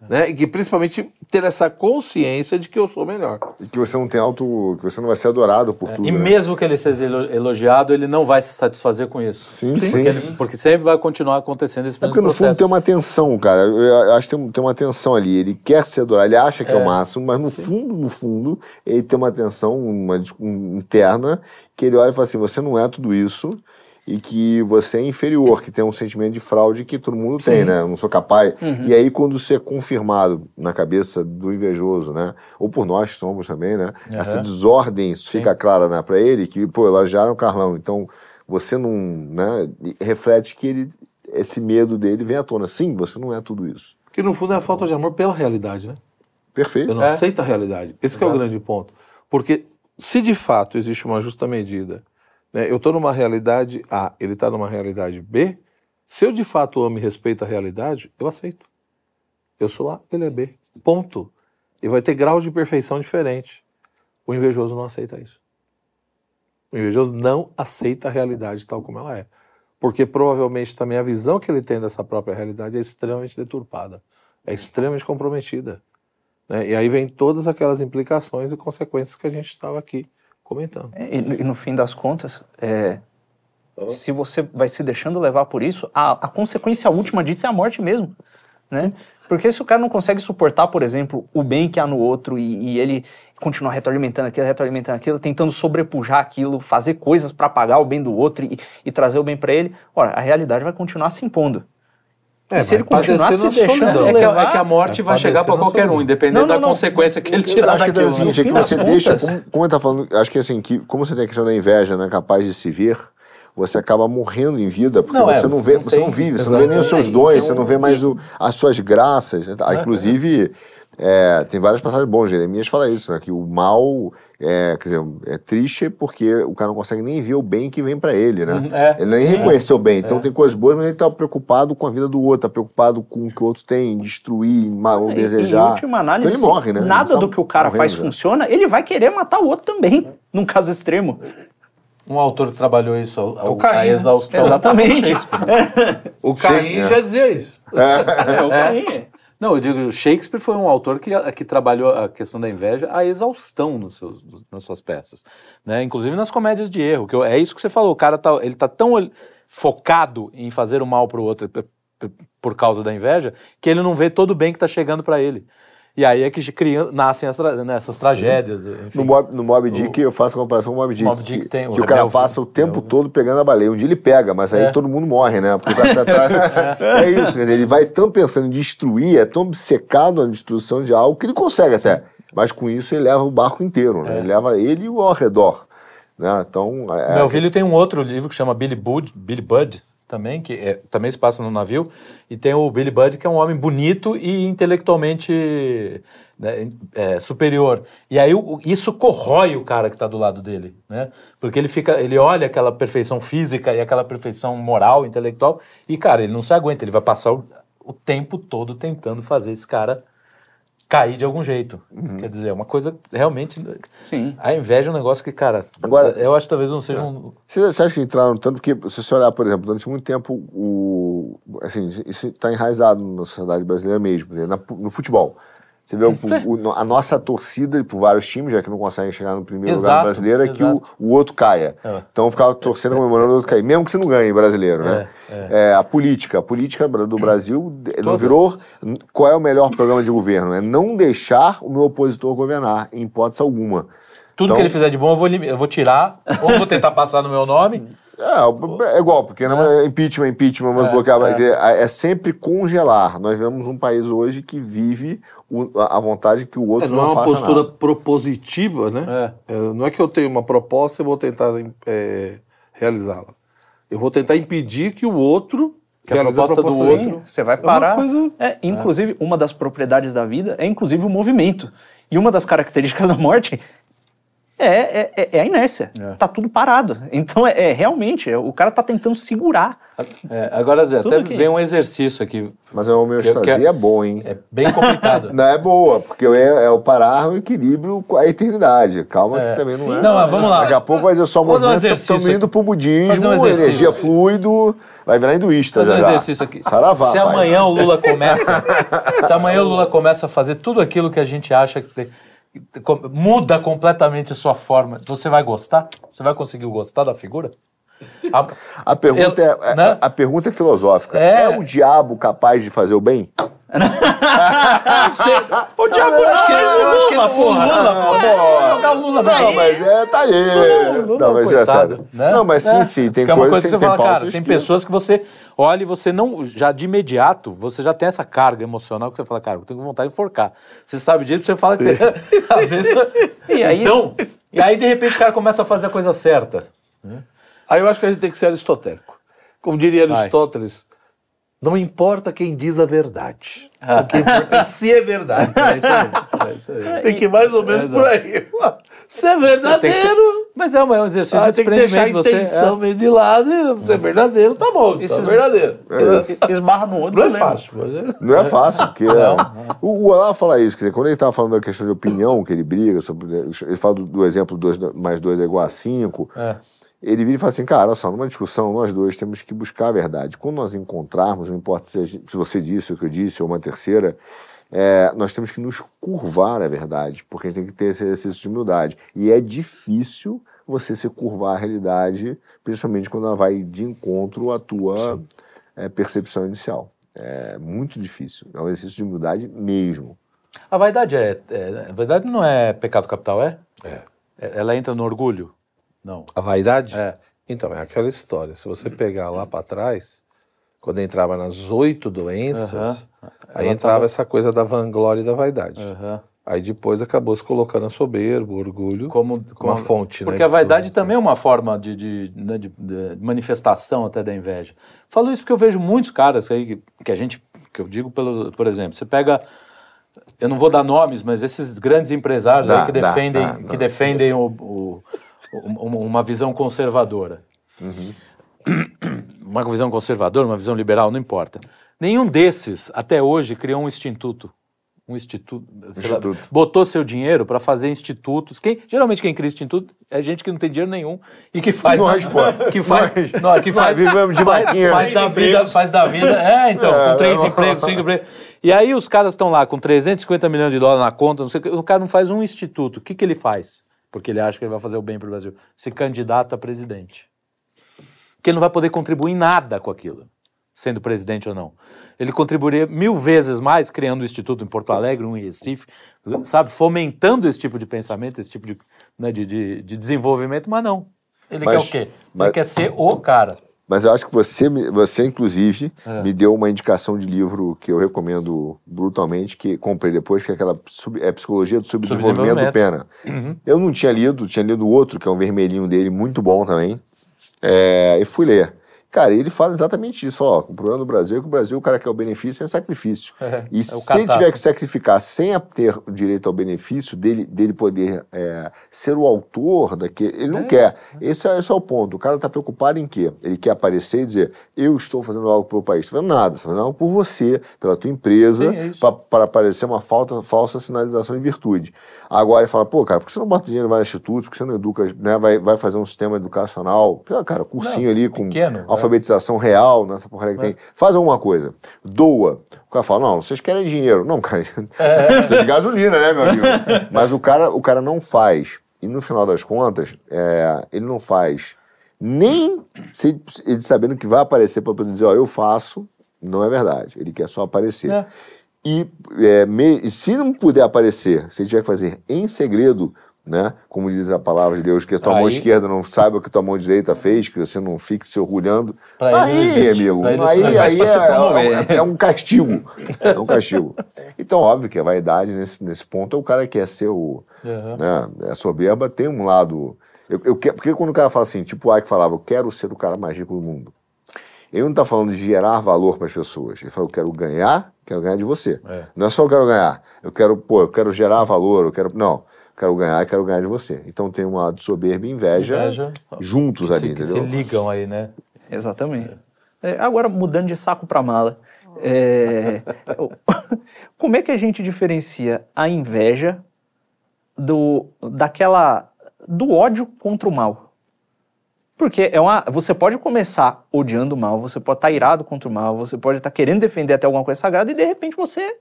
Né? E que principalmente ter essa consciência de que eu sou melhor. E que você não tem auto. que você não vai ser adorado por tudo. E né? mesmo que ele seja elo- elogiado, ele não vai se satisfazer com isso. Sim, sim. Porque, ele- porque sempre vai continuar acontecendo esse É mesmo porque no fundo processo. tem uma tensão, cara. Eu eu acho que tem, tem uma tensão ali. Ele quer ser adorado, ele acha que é, o máximo, mas no fundo, no fundo, ele tem uma tensão uma, um- interna que ele olha e fala assim: você não é tudo isso. E que você é inferior, que tem um sentimento de fraude que todo mundo tem, né? Eu não sou capaz. E aí, quando isso é confirmado na cabeça do invejoso, né? Ou por nós que somos também, né? Essa desordem fica clara né, para ele, que, pô, elogiaram o Carlão. Então, você não. Né? Reflete que ele, esse medo dele vem à tona. Sim, você não é tudo isso. Que no fundo é a falta de amor pela realidade, né? Perfeito. Eu não É. aceito a realidade. Esse que é o grande ponto. Porque se de fato existe uma justa medida, né, eu estou numa realidade A, ele está numa realidade B, se eu de fato amo e respeito a realidade, eu aceito. Eu sou A, ele é B. Ponto. E vai ter graus de perfeição diferente. O invejoso não aceita isso. O invejoso não aceita a realidade tal como ela é. Porque provavelmente também a visão que ele tem dessa própria realidade é extremamente deturpada, é extremamente comprometida. né? E aí vem todas aquelas implicações e consequências que a gente estava aqui comentando. E, e no fim das contas, é, se você vai se deixando levar por isso, a, a consequência última disso é a morte mesmo, né? Porque se o cara não consegue suportar, por exemplo, o bem que há no outro e, e ele continuar retroalimentando aquilo, retroalimentando aquilo, tentando sobrepujar aquilo, fazer coisas para pagar o bem do outro e, e trazer o bem para ele, ora, a realidade vai continuar se impondo. É, e se ele continuar se deixando. É que, a- levar, é que a morte vai vai chegar para qualquer um, independente Não, não, da não. consequência que ele tirar acho que é daquilo. o seguinte, é que No fim você das deixa, como, como ele tá falando, acho que assim, que, como você tem a questão da inveja, né, capaz de se ver, você acaba morrendo em vida, porque Não, é, você não você vê, não você não vive, você não vê nem os seus Exatamente. dons, Tem você não vê mais o- as suas graças. né? Ah, inclusive, é, tem várias passagens boas, Jeremias fala isso, né, que o mal, é, quer dizer, é triste porque o cara não consegue nem ver o bem que vem pra ele, né? é. Ele nem reconheceu o bem. Então tem coisas boas, mas ele tá preocupado com a vida do outro, tá preocupado com o que o outro tem, destruir, ma- ou É, desejar. Em última análise, então ele morre, né? nada tá do que o cara morrendo faz já. funciona, ele vai querer matar o outro também, num caso extremo. Um autor que trabalhou isso ao, ao, O Caim, a né? exaustão. Exatamente. O Caim é. já dizia isso. É, o Caim. Não, eu digo, Shakespeare foi um autor que, que trabalhou a questão da inveja a exaustão nos seus, nas suas peças, né? Inclusive nas comédias de erro, que eu- é isso que você falou, o cara tá, ele tá tão focado em fazer o mal pro outro p- p- por causa da inveja, que ele não vê todo o bem que tá chegando para ele. E aí é que cria, nascem as tra- né, essas tragédias, enfim. No Mob, no Mob Dick, eu faço a comparação com o Mob Dick. Moby Dick que, tem o que o cara passa o tempo é todo pegando a baleia. Um dia ele pega, mas aí É. todo mundo morre, né? Porque o cara fica atrás. é isso, quer dizer, ele vai tão pensando em destruir, é tão obcecado na destruição de algo que ele consegue até. Mas com isso ele leva o barco inteiro, né? Ele leva ele e o ao redor. Né? Então, é, Melville tem um outro livro que chama Billy Bud, Billy Budd, também, que é- também se passa no navio, e tem o Billy Budd, que é um homem bonito e intelectualmente né, é, superior. E aí o- isso corrói o cara que está do lado dele, né? Porque ele fica, ele olha aquela perfeição física e aquela perfeição moral, intelectual, e cara, ele não se aguenta, ele vai passar o, o tempo todo tentando fazer esse cara cair de algum jeito. Quer dizer, é uma coisa realmente. Sim. A inveja é um negócio que, cara, Agora- eu acho que talvez não seja um. Você, acha que entraram tanto? Porque se você olhar, por exemplo, durante muito tempo, o, assim, isso está enraizado na sociedade brasileira mesmo, na- no futebol. Você vê o- o- a nossa torcida por vários times, já que não conseguem chegar no primeiro lugar Exato, no brasileiro, é que o, exato. o outro caia. É. Então ficava torcendo, comemorando o outro cair, mesmo que você não ganhe brasileiro, né? É, a política. A política do Brasil não virou. Qual é o melhor programa de governo? É não deixar o meu opositor governar, em hipótese alguma. Tudo Então- que ele fizer de bom eu vou, eu vou tirar, ou vou tentar passar no meu nome. É, é igual, porque não é impeachment, impeachment, mas É, bloquear. é. É. é sempre congelar. Nós vivemos um país hoje que vive o- a vontade que o outro É, não, não é uma faça postura nada. propositiva, né? É, não é que eu tenho uma proposta e vou tentar é, realizá-la. Eu vou tentar impedir que o outro Que a proposta do outro- Você vai uma parar. coisa- É, inclusive, uma das propriedades da vida é inclusive o movimento. E uma das características da morte É, é, é- é a inércia. Tá tudo parado. Então, é, é realmente, é- o cara tá tentando segurar. É, agora, Zé, até aqui. vem um exercício aqui. Mas a homeostasia Que- que- é boa, hein? É bem complicado. Não é boa, porque é, é o parar o equilíbrio com a eternidade. Calma que também não é. Não, mas vamos lá. Daqui a pouco vai ser só um movimento, exercício estamos indo aqui. pro budismo, um energia fluido, vai virar hinduísta. Fazer um já já. exercício aqui. Saravá, se pai. amanhã o Lula começa, se amanhã o Lula começa a fazer tudo aquilo que a gente acha que tem, muda completamente a sua forma, você vai gostar? Você vai conseguir gostar da figura? A- A pergunta, Eu- é, né? a, a pergunta é filosófica. É. É. o diabo capaz de fazer o bem? o diabo, eu acho que ele, eu acho que ele, o Lula, vai jogar o Lula Não, daí. mas é, tá aí. Lula, não, mas é coitado, sério. né? Não, mas sim, É. sim, tem Porque é uma coisas coisa que você tem fala, cara, tem pessoas que você olha e você não, já de imediato, você já tem essa carga emocional que você fala, cara, eu tenho vontade de enforcar. Você sabe disso, você fala que às vezes... E aí- Então, e aí de repente o cara começa a fazer a coisa certa. Aí eu acho que a gente tem que ser aristotélico. Como diria Vai. Aristóteles, não importa quem diz a verdade. Ah. O que importa é se é verdade. É isso aí. É isso aí. Tem que ir mais ou menos por aí. Se é verdadeiro, Mas é um é um exercício ah, de tem que deixar a intenção meio de lado e se é verdadeiro, tá bom. Isso é verdadeiro. Esbarra no outro. Não é fácil, mas é. Não é fácil, porque o, o Olavo fala isso, quer dizer, quando ele estava falando da questão de opinião, que ele briga, sobre, ele fala do, do exemplo 2 mais 2 é igual a 5, É. ele vira e fala assim, cara, olha só, numa discussão, nós dois temos que buscar a verdade. Quando nós encontrarmos, não importa se, gente- se você disse o que eu disse ou uma terceira, é, nós temos que nos curvar à verdade, porque a gente tem que ter esse exercício de humildade. E é difícil você se curvar à realidade, principalmente quando ela vai de encontro à tua é, percepção inicial. É muito difícil. É um exercício de humildade mesmo. A vaidade é, é- A vaidade não é pecado capital, é? É. É- Ela entra no orgulho? Não. A vaidade? É. Então, é aquela história. Se você pegar lá para trás, quando entrava nas oito doenças, aí Ela entrava tava- essa coisa da vanglória e da vaidade. Aham. Aí depois acabou se colocando a soberba, o orgulho, Como, como uma fonte, né? Porque a de vaidade tudo. também é uma forma de, de, né, de- de manifestação até da inveja. Falo isso porque eu vejo muitos caras aí que, que a gente, que eu digo, pelo, por exemplo, você pega, eu não vou dar nomes, mas esses grandes empresários Dá, aí que defendem, dá, que defendem o, o- uma visão conservadora. Uma visão conservadora, uma visão liberal, não importa. Nenhum desses, até hoje, criou um instituto. Um instituto, sei lá, Instituto. botou seu dinheiro para fazer institutos. Quem, geralmente quem cria instituto é gente que não tem dinheiro nenhum e que faz Nós, pô. que faz, Nós. não, que faz, Nós vivemos de faz, faz da vida, faz da vida. É, então, É, com três não. empregos, cinco empregos. E aí os caras estão lá com 350 milhões de dólares na conta, não sei o que, o cara não faz um instituto. O que, que ele faz? Porque ele acha que ele vai fazer o bem para o Brasil. Se candidata a presidente. Que ele não vai poder contribuir em nada com aquilo, sendo presidente ou não. Ele contribuiria mil vezes mais criando um instituto em Porto Alegre, um em Recife, sabe, fomentando esse tipo de pensamento, esse tipo de, né, de, de, de desenvolvimento, mas não. Ele Mas- quer o quê? mas- Ele quer ser o cara. Mas eu acho que você, você inclusive, É. me deu uma indicação de livro que eu recomendo brutalmente, que comprei depois, que é aquela sub- é Psicologia do Subdesenvolvimento do Pena. Uhum. Eu não tinha lido, tinha lido outro, que é um vermelhinho dele, muito bom também, é, e fui ler. Cara, ele fala exatamente isso. Fala, ó, o problema do Brasil é que o Brasil, o cara quer o benefício é sacrifício. É, e é o se ele tiver que sacrificar sem ter o direito ao benefício, dele, dele poder é, ser o autor daquele. Ele não É quer. Esse é, esse é o ponto. O cara está preocupado em quê? Ele quer aparecer e dizer: eu estou fazendo algo pelo país. Estou fazendo nada, você está fazendo algo por você, pela tua empresa, é para aparecer uma falta, falsa sinalização de virtude. Agora ele fala: pô, cara, por que você não bota dinheiro em vários institutos? Por que você não educa, né, vai, vai fazer um sistema educacional? Cara, cursinho Não, ali com pequeno, é. Alfabetização real, nessa porcaria que tem. Faz alguma coisa. Doa. O cara fala, não, vocês querem dinheiro. Não, cara, É. precisa de gasolina, né, meu amigo? Mas o cara, o cara não faz. E no final das contas, é, ele não faz nem se, ele sabendo que vai aparecer para poder dizer, ó, eu faço, não é verdade. Ele quer só aparecer. É. E, é, me- se não puder aparecer, se tiver que fazer em segredo, né? Como diz a palavra de Deus, que a tua mão Aí- esquerda não saiba o que a tua mão direita fez, que você não fique se orgulhando. Aí, amigo, aí, aí existe. é, é- é um castigo. É um castigo. Então, óbvio que a vaidade nesse, nesse ponto é o cara que ser o. Uhum. Né, a soberba tem um lado. Eu, eu porque quando o cara fala assim, tipo o Ike falava, eu quero ser o cara mais rico do mundo. Ele não está falando de gerar valor para as pessoas. Ele fala, eu quero ganhar, quero ganhar de você. É. Não é só eu quero ganhar. Eu quero, pô, eu quero gerar valor, eu quero. Não. Quero ganhar e quero ganhar de você. Então tem uma de soberba e inveja, Inveja. juntos Se, ali, que se entendeu? ligam aí, né? Exatamente. É, agora, mudando de saco para mala, é, como é que a gente diferencia a inveja do, daquela, do ódio contra o mal? Porque é uma, você pode começar odiando o mal, você pode estar irado contra o mal, você pode estar querendo defender até alguma coisa sagrada e de repente você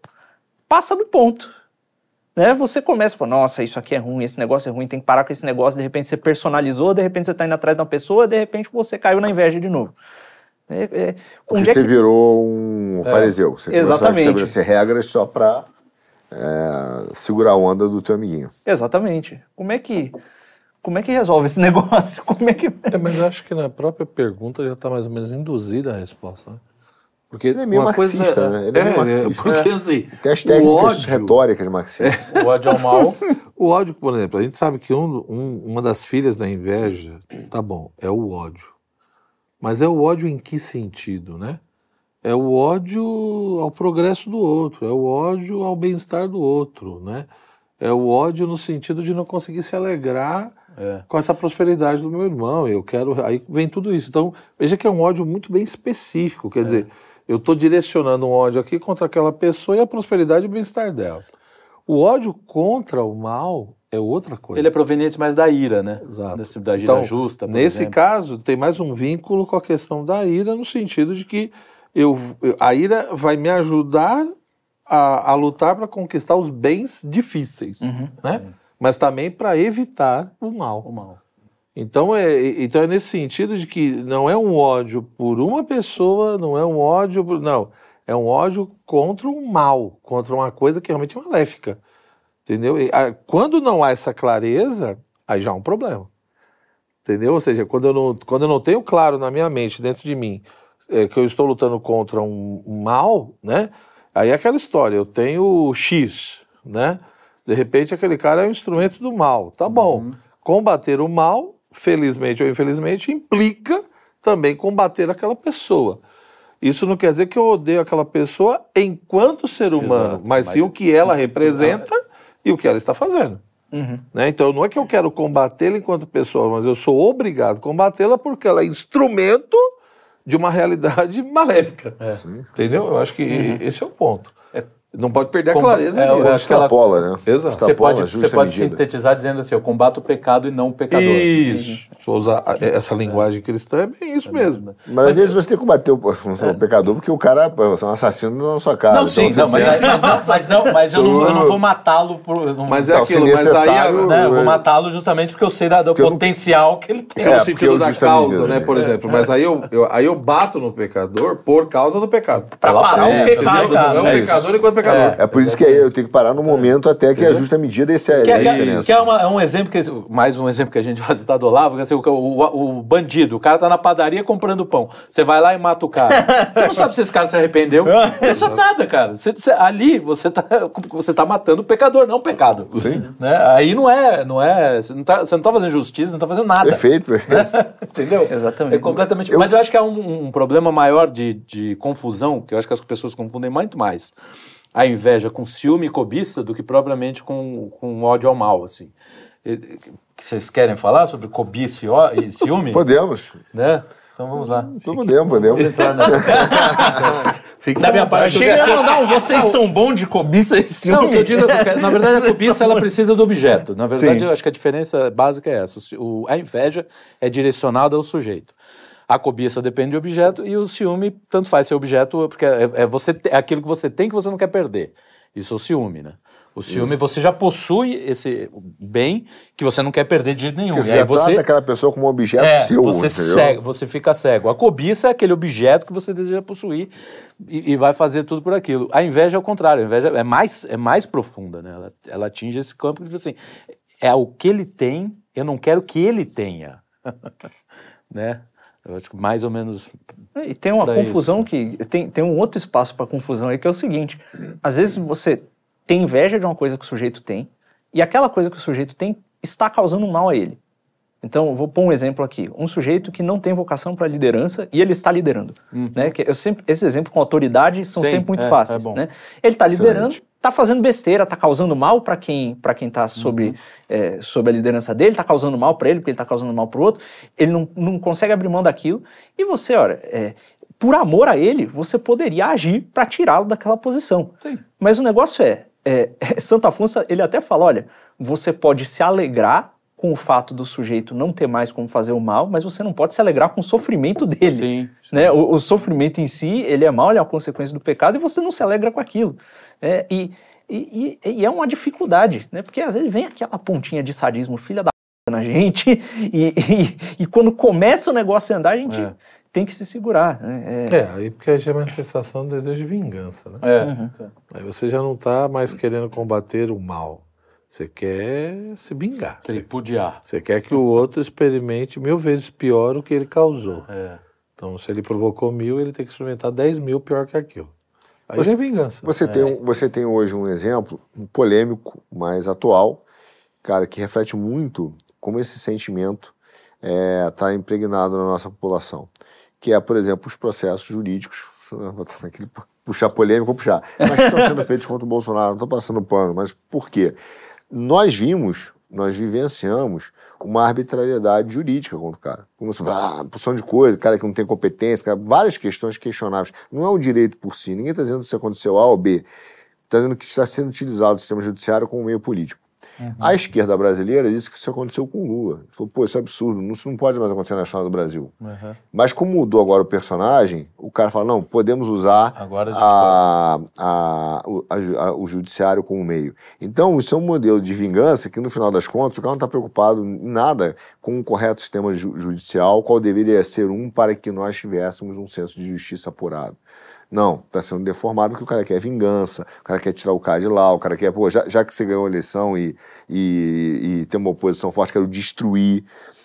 passa do ponto. Né? Você começa, pô, nossa, isso aqui é ruim, esse negócio é ruim, tem que parar com esse negócio, de repente você personalizou, de repente você está indo atrás de uma pessoa, de repente você caiu na inveja de novo. É, é, Porque é você que- virou um fariseu. Você começou a Exatamente. estabelecer regras só pra é, segurar a onda do teu amiguinho. Exatamente. Como é que como é que resolve esse negócio? Como é que É, mas eu acho que na própria pergunta já está mais ou menos induzida a resposta, né? Porque Ele é meio uma coisa marxista, né? Ele é meio marxista. porque assim, Tem as o técnicas ódio, retóricas marxistas. O ódio ao mal. o ódio, por exemplo, a gente sabe que um- um- uma das filhas da inveja, tá bom, é o ódio. Mas é o ódio em que sentido, né? É o ódio ao progresso do outro, é o ódio ao bem-estar do outro, né? É o ódio no sentido de não conseguir se alegrar É. com essa prosperidade do meu irmão. Eu quero. Aí vem tudo isso. Então, veja que é um ódio muito bem específico. Quer dizer, eu estou direcionando um ódio aqui contra aquela pessoa e a prosperidade e o bem-estar dela. O ódio contra o mal é outra coisa. Ele é proveniente mais da ira, né? Exato. Desse- Da ira Então, justa, Nesse exemplo. caso, tem mais um vínculo com a questão da ira, no sentido de que eu, a ira vai me ajudar a, a lutar para conquistar os bens difíceis, né? mas também para evitar o mal. O mal. Então é, então é nesse sentido de que não é um ódio por uma pessoa, não é um ódio por. Não. É um ódio contra o mal, contra uma coisa que realmente é maléfica. Entendeu? E, ah, quando não há essa clareza, aí já é um problema. Entendeu? Ou seja, quando eu não, quando eu não tenho claro na minha mente, dentro de mim, é, que eu estou lutando contra um, um mal, né? Aí é aquela história, eu tenho X, né? De repente aquele cara é um instrumento do mal. Tá bom. Combater o mal, felizmente ou infelizmente, implica também combater aquela pessoa. Isso não quer dizer que eu odeio aquela pessoa enquanto ser humano, Exato, mas, sim mas- o que ela representa e o que ela está fazendo. Né? Então não é que eu quero combatê-la enquanto pessoa, mas eu sou obrigado a combatê-la porque ela é instrumento de uma realidade maléfica. Entendeu? Eu acho que esse é o ponto. Não pode perder a clareza é, ela- Extrapola, né? Exato. Você Extrapola pode, você pode medida. sintetizar dizendo assim, eu combato o pecado e não o pecador. Isso. Se eu usar essa linguagem cristã, é bem isso mesmo. Mas às vezes você tem que combater o, o pecador porque o cara é um assassino na sua casa. Não, sim, Então, não, você mas, tem- mas não, mas, não, mas eu, não, eu não vou matá-lo por. eu Não, Mas é Não, aquilo, mas aí né, eu vou é- matá-lo justamente porque eu sei da- do Porque eu não- potencial que ele tem. É, É, porque sentido da causa, né, né? por exemplo. Mas aí eu, aí eu bato no pecador por causa do pecado. Pra parar É, o pecado. Não é um É pecador enquanto pecador. É por isso que aí eu tenho que parar no momento até que a justa medida esse é, Que, é é, a que é- diferença. que é uma- é um exemplo, que, mais um exemplo que a gente vai citar do Olavo, que é assim, o, o- o bandido, o cara tá na padaria comprando pão. Você vai lá e mata o cara. Você não sabe se esse cara se arrependeu. Você não sabe nada, cara. Você- você- ali você tá, você tá matando o pecador, não o pecado. Sim. Né? Aí não é, não é. Você não, tá, você não tá fazendo justiça, não tá fazendo nada. Perfeito. Entendeu? Exatamente. É completamente. Mas eu acho que há um, um problema maior de, de confusão, que eu acho que as pessoas confundem muito mais a inveja com ciúme e cobiça do que propriamente com, com ódio ao mal, assim. Que Vocês querem falar sobre cobiça e, ó- e ciúme? Podemos. Né? Então vamos lá. Podemos, podemos entrar nessa. Da minha parte, Chega, quero- não, não, vocês são bons de cobiça e ciúme. Não, o que eu digo é na verdade, a cobiça ela precisa do objeto. Na verdade, Sim. eu acho que a diferença básica é essa. O- a inveja é direcionada ao sujeito. A cobiça depende do objeto e o ciúme, tanto faz ser objeto, porque é, é você, é aquilo que você tem que você não quer perder. Isso é o ciúme, né? O ciúme, você já possui esse bem que você não quer perder de jeito nenhum. Você e você, trata aquela pessoa como um objeto é, seu, você, cega, você fica cego. A cobiça é aquele objeto que você deseja possuir e, e vai fazer tudo por aquilo. A inveja é o contrário, a inveja é mais, é mais profunda, né? Ela, ela atinge esse campo de tipo assim, é o que ele tem, eu não quero que ele tenha. né? Eu acho que mais ou menos. E tem uma confusão que. Tem, tem um outro espaço para confusão aí que é o seguinte: às vezes você tem inveja de uma coisa que o sujeito tem, e aquela coisa que o sujeito tem está causando mal a ele. Então, vou pôr um exemplo aqui. Um sujeito que não tem vocação para liderança e ele está liderando. Né? Que eu sempre, esses exemplos com autoridade são Sim, sempre muito é, fáceis. é né? Ele está liderando, está fazendo besteira, está causando mal para quem para quem está sob, é, sob a liderança dele, está causando mal para ele, porque ele está causando mal para o outro. Ele não, não consegue abrir mão daquilo. E você, olha, é, por amor a ele, você poderia agir para tirá-lo daquela posição. Sim. Mas o negócio é, é, Santo Afonso, ele até fala, olha, você pode se alegrar com o fato do sujeito não ter mais como fazer o mal, mas você não pode se alegrar com o sofrimento dele. Sim. Né? O, o sofrimento em si, ele é mal, ele é uma consequência do pecado e você não se alegra com aquilo. É, e, e, e- e é uma dificuldade, né? porque às vezes vem aquela pontinha de sadismo, filha da p na gente, e, e- e quando começa o negócio a andar, a gente É. tem que se segurar. Né? É, É, aí porque aí já é manifestação do desejo de vingança, né? É. Uhum. Aí você já não tá mais querendo combater o mal. Você quer se vingar. Tripudiar. Você quer que o outro experimente mil vezes pior o que ele causou. É. Então, se ele provocou mil, ele tem que experimentar dez mil pior que aquilo. Aí Você- é vingança. Você, tem, um- você tem hoje um exemplo um polêmico, mas atual, cara, que reflete muito como esse sentimento está impregnado na nossa população. Que é, por exemplo, os processos jurídicos. Vou naquele- puxar polêmico, vou puxar. Mas que estão sendo feitos contra o Bolsonaro, não estou passando pano, mas por quê? Nós vimos, nós vivenciamos uma arbitrariedade jurídica contra o cara. Como se, ah, porção de coisa, cara que não tem competência, cara, várias questões questionáveis. Não é o direito por si. Ninguém está dizendo isso aconteceu A ou B. Está dizendo que está sendo utilizado o sistema judiciário como meio político. A esquerda brasileira disse que isso aconteceu com o Lula. Falou, pô, isso é absurdo, isso não pode mais acontecer na história do Brasil. Uhum. Mas como mudou agora o personagem, o cara fala, não, podemos usar Agora a a, a- o, a- judiciário como meio. Então, isso é um modelo de vingança que, no final das contas, o cara não está preocupado em nada com o correto sistema ju- judicial, qual deveria ser um para que nós tivéssemos um senso de justiça apurado. Não, está sendo deformado porque o cara quer vingança, o cara quer tirar o cara de lá, o cara quer, pô, já, já que você ganhou a eleição e, e, e tem uma oposição forte, quero destruir.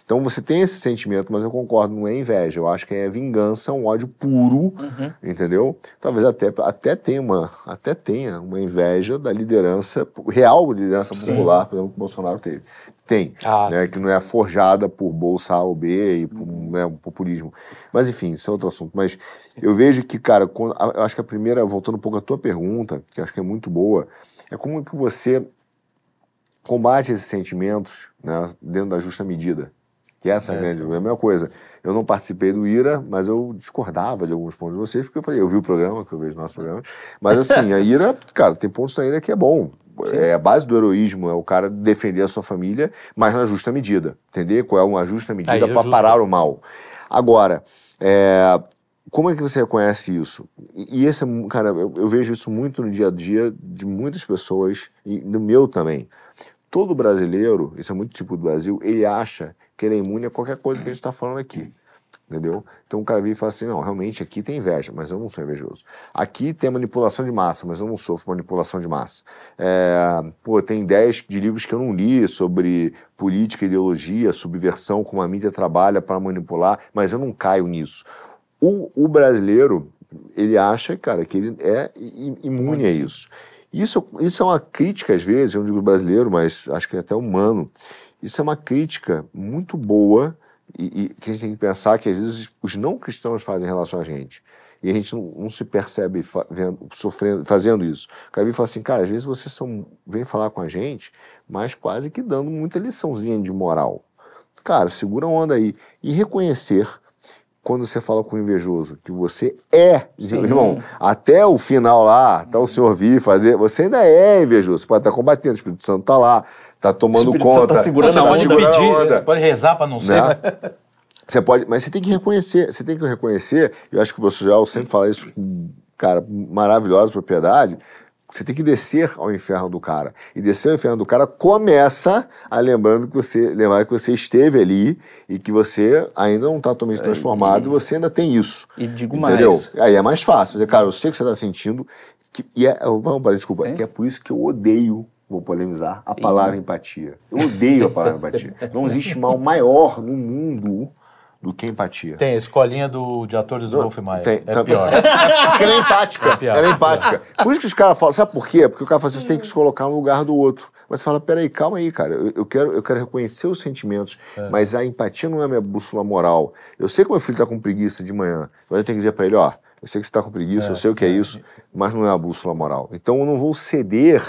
Então você tem esse sentimento, mas eu concordo, não é inveja. Eu acho que é vingança, um ódio puro, entendeu? Talvez até, até, tenha uma, até tenha uma inveja da liderança, real liderança popular, por exemplo, que o Bolsonaro teve. Tem, Ah, né, que não é forjada por bolsa A ou B e por né, um populismo. Mas enfim, isso é outro assunto. Mas eu vejo que, cara, quando- eu acho que a primeira, voltando um pouco à tua pergunta, que eu acho que é muito boa, é como que você combate esses sentimentos né, dentro da justa medida. Que essa é a É, grande sim. é a mesma coisa. Eu não participei do IRA, mas eu discordava de alguns pontos de vocês, porque eu falei, eu vi o programa, que eu vejo o nosso programa. Mas assim, a IRA, cara, tem pontos na IRA que é bom. É a base do heroísmo, é o cara defender a sua família, mas na justa medida. Entender qual é uma justa medida para parar o mal. Agora, é, como é que você reconhece isso? E, esse, é cara, eu, eu vejo isso muito no dia a dia de muitas pessoas, e no meu também. Todo brasileiro, isso é muito tipo do Brasil, ele acha que ele é imune a qualquer coisa que a gente está falando aqui. Entendeu? Então o cara vem e fala assim: não, realmente aqui tem inveja, mas eu não sou invejoso. Aqui tem manipulação de massa, mas eu não sofro manipulação de massa. É, pô, tem ideias de livros que eu não li sobre política, ideologia, subversão, como a mídia trabalha para manipular, mas eu não caio nisso. O, o brasileiro, ele acha, cara, que ele é imune a isso. Isso, isso é uma crítica, às vezes, eu não digo brasileiro, mas acho que é até humano. Isso é uma crítica muito boa e, e que a gente tem que pensar que, às vezes, os não cristãos fazem em relação a gente. E a gente não, não se percebe fa- vendo, sofrendo, fazendo isso. O cara fala assim, cara, às vezes vocês são, vem falar com a gente, mas quase que dando muita liçãozinha de moral. Cara, segura a onda aí. E reconhecer quando você fala com o invejoso que você é, irmão, até o final lá, até o senhor vir fazer, você ainda é invejoso. Você pode estar combatendo, o Espírito Santo está lá, está tomando Santo conta, tá segurando você a tá onda. segurando a pedir, onda. você pode rezar para não ser. Né? né? Você pode, mas você tem que reconhecer, você tem que reconhecer, eu acho que o professor Joel sempre fala isso com, cara, maravilhosa propriedade, você tem que descer ao inferno do cara. E descer ao inferno do cara começa a lembrando que você, lembrar que você esteve ali e que você ainda não está totalmente transformado e você ainda tem isso. E digo Entendeu? mais. Aí é mais fácil. Dizer, cara, eu sei o que você está sentindo. Que, e é, vamos parar, desculpa. É? Que é por isso que eu odeio, vou polemizar, a palavra empatia. Eu odeio a palavra empatia. Não existe mal maior no mundo do que empatia. Tem a escolinha do, de atores do Wolf Maia. Tem, é tá- pior. Porque ela é empática. pior, ela é é empática. Por isso que os caras falam, sabe por quê? Porque o cara fala assim, você tem que se colocar no lugar do outro. Mas você fala, peraí, calma aí, cara. Eu, eu quero, eu quero reconhecer os sentimentos, mas a empatia não é minha bússola moral. Eu sei que meu filho tá com preguiça de manhã, mas eu tenho que dizer para ele, ó, eu sei que você tá com preguiça, eu sei o que é isso, mas não é a bússola moral. Então eu não vou ceder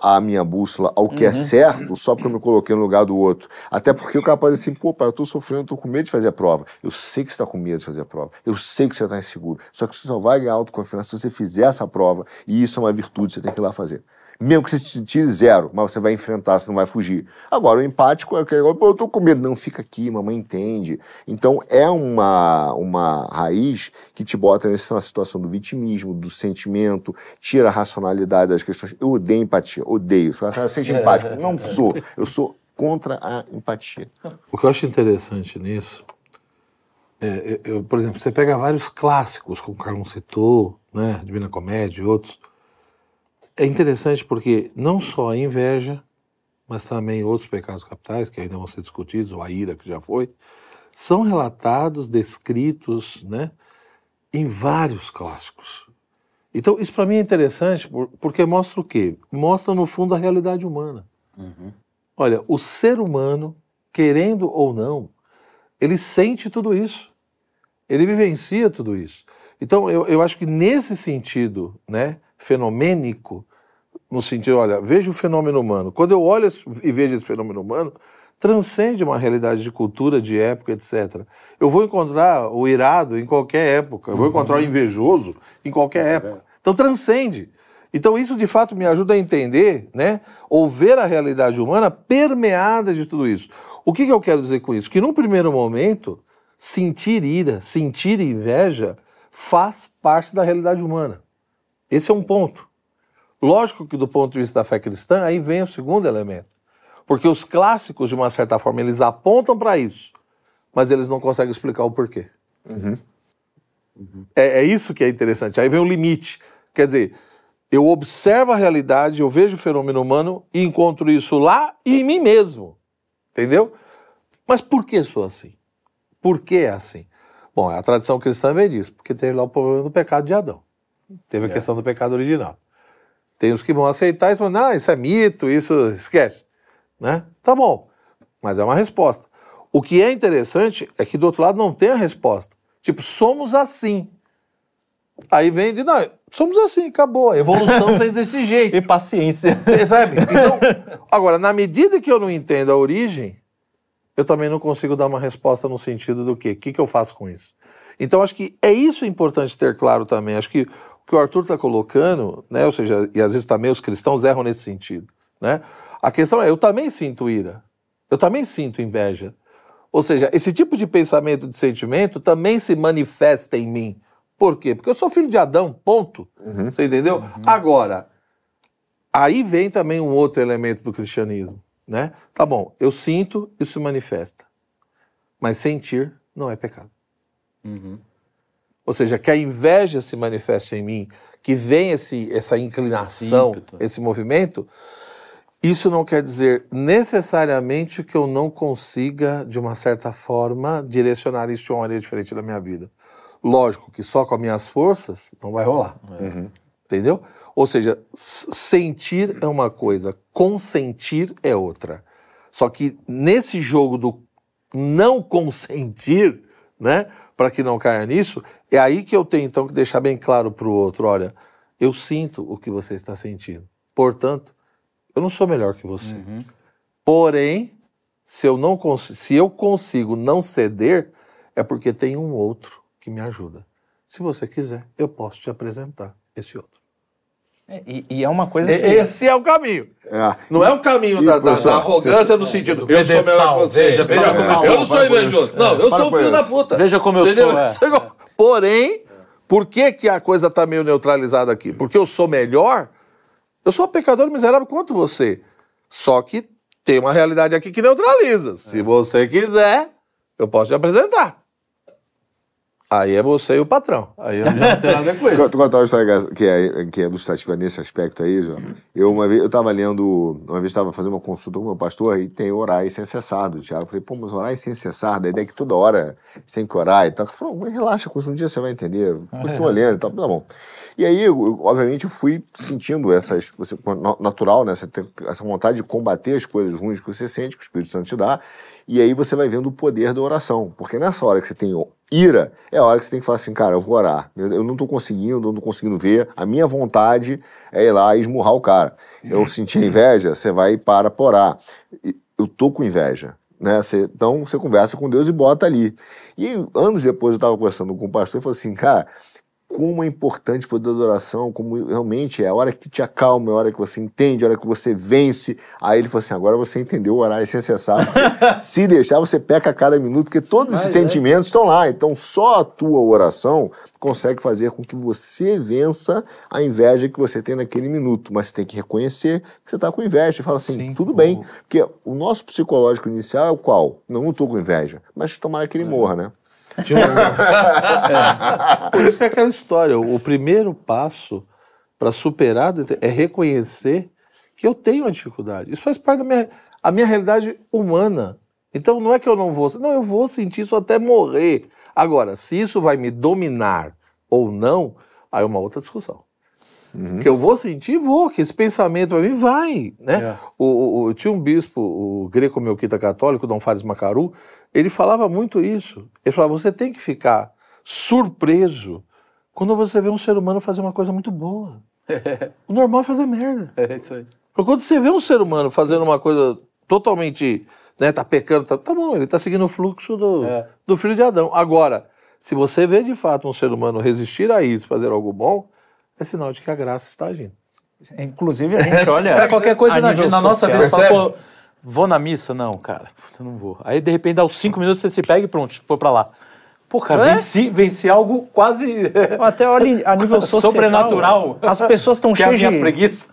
a minha bússola ao que é certo só porque eu me coloquei no lugar do outro. Até porque o cara pode assim, pô, pai, eu tô sofrendo, tô com medo de fazer a prova. Eu sei que você tá com medo de fazer a prova. Eu sei que você tá inseguro. Só que você só vai ganhar autoconfiança se você fizer essa prova. E isso é uma virtude, você tem que ir lá fazer. Mesmo que você te tire zero, mas você vai enfrentar, você não vai fugir. Agora, o empático é aquele negócio, pô, eu tô com medo. Não, fica aqui, mamãe entende. Então, é uma, uma raiz que te bota nessa situação do vitimismo, do sentimento, tira a racionalidade das questões. Eu odeio empatia, odeio. Fala assim, "Ah, seja empático. Não sou. Eu sou contra a empatia. O que eu acho interessante nisso é, eu, eu, por exemplo, você pega vários clássicos, como o Carlão citou, né, Divina Comédia e outros. É interessante porque não só a inveja, mas também outros pecados capitais, que ainda vão ser discutidos, ou a ira, que já foi, são relatados, descritos, né, em vários clássicos. Então, isso para mim é interessante por- porque mostra o quê? Mostra, no fundo, a realidade humana. Olha, o ser humano, querendo ou não, ele sente tudo isso. Ele vivencia tudo isso. Então, eu, eu acho que nesse sentido, né, fenomênico, no sentido, olha, veja o fenômeno humano. Quando eu olho e vejo esse fenômeno humano, transcende uma realidade de cultura, de época, etc. Eu vou encontrar o irado em qualquer época, eu vou encontrar o invejoso em qualquer época. Então, transcende. Então, isso de fato me ajuda a entender, né, ou ver a realidade humana permeada de tudo isso. O que, que eu quero dizer com isso? Que num primeiro momento, sentir ira, sentir inveja, faz parte da realidade humana. Esse é um ponto. Lógico que do ponto de vista da fé cristã, aí vem o segundo elemento. Porque os clássicos, de uma certa forma, eles apontam para isso, mas eles não conseguem explicar o porquê. É, é isso que é interessante. Aí vem o limite. Quer dizer, eu observo a realidade, eu vejo o fenômeno humano e encontro isso lá e em mim mesmo. Entendeu? Mas por que sou assim? Por que é assim? Bom, a tradição cristã também diz, porque teve lá o problema do pecado de Adão. Teve a questão do pecado original. Tem os que vão aceitar isso, mas não, isso é mito, isso esquece. Né? Tá bom, mas é uma resposta. O que é interessante é que do outro lado não tem a resposta. Tipo, somos assim. Aí vem de, não, somos assim, acabou. A evolução fez desse jeito. E paciência. Sabe? Então, agora, na medida que eu não entendo a origem, eu também não consigo dar uma resposta no sentido do quê? O que, que eu faço com isso? Então, acho que é isso importante ter claro também. Acho que que o Arthur está colocando, né? ou seja, e às vezes também os cristãos erram nesse sentido. Né? A questão é, eu também sinto ira, eu também sinto inveja. Ou seja, esse tipo de pensamento, de sentimento, também se manifesta em mim. Por quê? Porque eu sou filho de Adão, ponto. Você entendeu? Agora, aí vem também um outro elemento do cristianismo, né? Tá bom, eu sinto, isso se manifesta. Mas sentir não é pecado. Ou seja, que a inveja se manifeste em mim, que vem esse, essa inclinação, ímpeto. esse movimento, isso não quer dizer necessariamente que eu não consiga, de uma certa forma, direcionar isso de uma maneira diferente da minha vida. Lógico que só com as minhas forças não vai rolar. Entendeu? Ou seja, sentir é uma coisa, consentir é outra. Só que nesse jogo do não consentir, né, para que não caia nisso, é aí que eu tenho então que deixar bem claro para o outro, olha, eu sinto o que você está sentindo. Portanto, eu não sou melhor que você. Porém, se eu não se eu consigo não ceder, é porque tem um outro que me ajuda. Se você quiser, eu posso te apresentar esse outro. É, E, e é uma coisa que... Esse é o caminho. É. Não é o caminho E, da, da- da arrogância no sentido eu sou melhor que você. veja, veja como eu eu não sou invejoso. Não, eu sou filho da puta. Veja como eu Entendeu? sou, é. Igual. Porém, por que, que a coisa está meio neutralizada aqui? Porque eu sou melhor? Eu sou um pecador miserável quanto você. Só que tem uma realidade aqui que neutraliza. Se você quiser, eu posso te apresentar. Aí é você e o patrão. Aí eu já não tenho nada a ver com ele. Vou contar uma história que é, que é ilustrativa nesse aspecto aí, João. Eu uma vez, eu estava lendo, uma vez estava fazendo uma consulta com o meu pastor e tem orar sem cessar do Tiago. Eu falei, pô, mas orar sem cessar, da ideia que toda hora você tem que orar e tal. Ele falou, relaxa, um dia você vai entender, continua olhando e tal, tá bom. E aí, eu, obviamente, eu fui sentindo essas, você, natural, né, essa, essa vontade de combater as coisas ruins que você sente, que o Espírito Santo te dá, e aí você vai vendo o poder da oração. Porque nessa hora que você tem ira, é a hora que você tem que falar assim, cara, eu vou orar. Eu, eu não estou conseguindo, eu não estou conseguindo ver. A minha vontade é ir lá e esmurrar o cara. Eu senti inveja, você vai e para por orar. Eu tô com inveja. Né? Você, então você conversa com Deus e bota ali. E anos depois eu estava conversando com o pastor e falei assim, cara, como é importante o poder da adoração, como realmente é a hora que te acalma, é a hora que você entende, é a hora que você vence. Aí ele falou assim: agora você entendeu o horário sem cessar. Se deixar, você peca a cada minuto, porque todos esses é. sentimentos estão lá. Então só a tua oração consegue fazer com que você vença a inveja que você tem naquele minuto. Mas você tem que reconhecer que você está com inveja. E fala assim: Sim, tudo bem. Porque o nosso psicológico inicial é o qual? Não estou com inveja, mas tomara que ele morra, né? É. Por isso que é aquela história. O primeiro passo para superar é reconhecer que eu tenho uma dificuldade. Isso faz parte da minha, a minha realidade humana. Então não é que eu não vou, não, eu vou sentir isso até morrer. Agora, se isso vai me dominar ou não, aí é uma outra discussão. Uhum. Que eu vou sentir, vou, que esse pensamento para mim vai, né? É. O, o, tinha um bispo, o greco-melquita católico, Dom Fares Macaru, ele falava muito isso. Ele falava, você tem que ficar surpreso quando você vê um ser humano fazer uma coisa muito boa. o normal é fazer merda. É isso aí. Porque quando você vê um ser humano fazendo uma coisa totalmente, né, tá pecando, tá, tá bom, ele tá seguindo o fluxo do, é. do filho de Adão. Agora, se você vê de fato um ser humano resistir a isso, fazer algo bom, é sinal de que a graça está agindo. Inclusive, a gente olha. É qualquer coisa na, na nossa vida, fala, pô, vou na missa? Não, cara, puta, não vou. Aí, de repente, dá uns cinco minutos, você se pega e pronto, foi pra lá. Pô, cara, é? venci, venci algo quase. Até olha, a nível social. Sobrenatural. As pessoas estão cheias de. preguiça.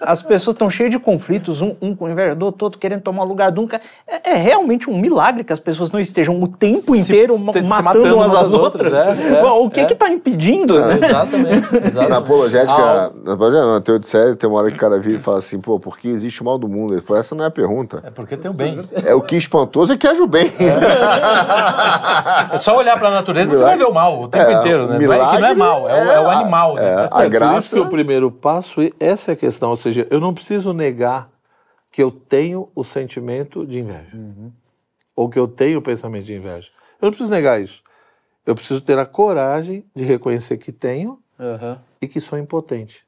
As pessoas estão cheias de conflitos, um, um com inveja do outro, querendo tomar o lugar de um. É, é, realmente um milagre que as pessoas não estejam o tempo se, inteiro se, matando, matando, umas às outras. outras. É, é, o que é. que está impedindo? Né? Exatamente, exatamente. Na apologética, ah, na apologética, na teoria de série, tem uma hora que o cara vira e fala assim, pô, por que existe o mal do mundo? Ele falou, essa não é a pergunta. É porque tem o bem. É o que espantoso é que haja o bem. É, só olhar para a natureza e você vai ver o mal o tempo inteiro, né? Milagre, não é que não é mal, é, o, é o animal. Né? É, a graça... Por isso que o primeiro passo, essa é a questão, ou seja, eu não preciso negar que eu tenho o sentimento de inveja. Uhum. Ou que eu tenho o pensamento de inveja. Eu não preciso negar isso. Eu preciso ter a coragem de reconhecer que tenho uhum. e que sou impotente.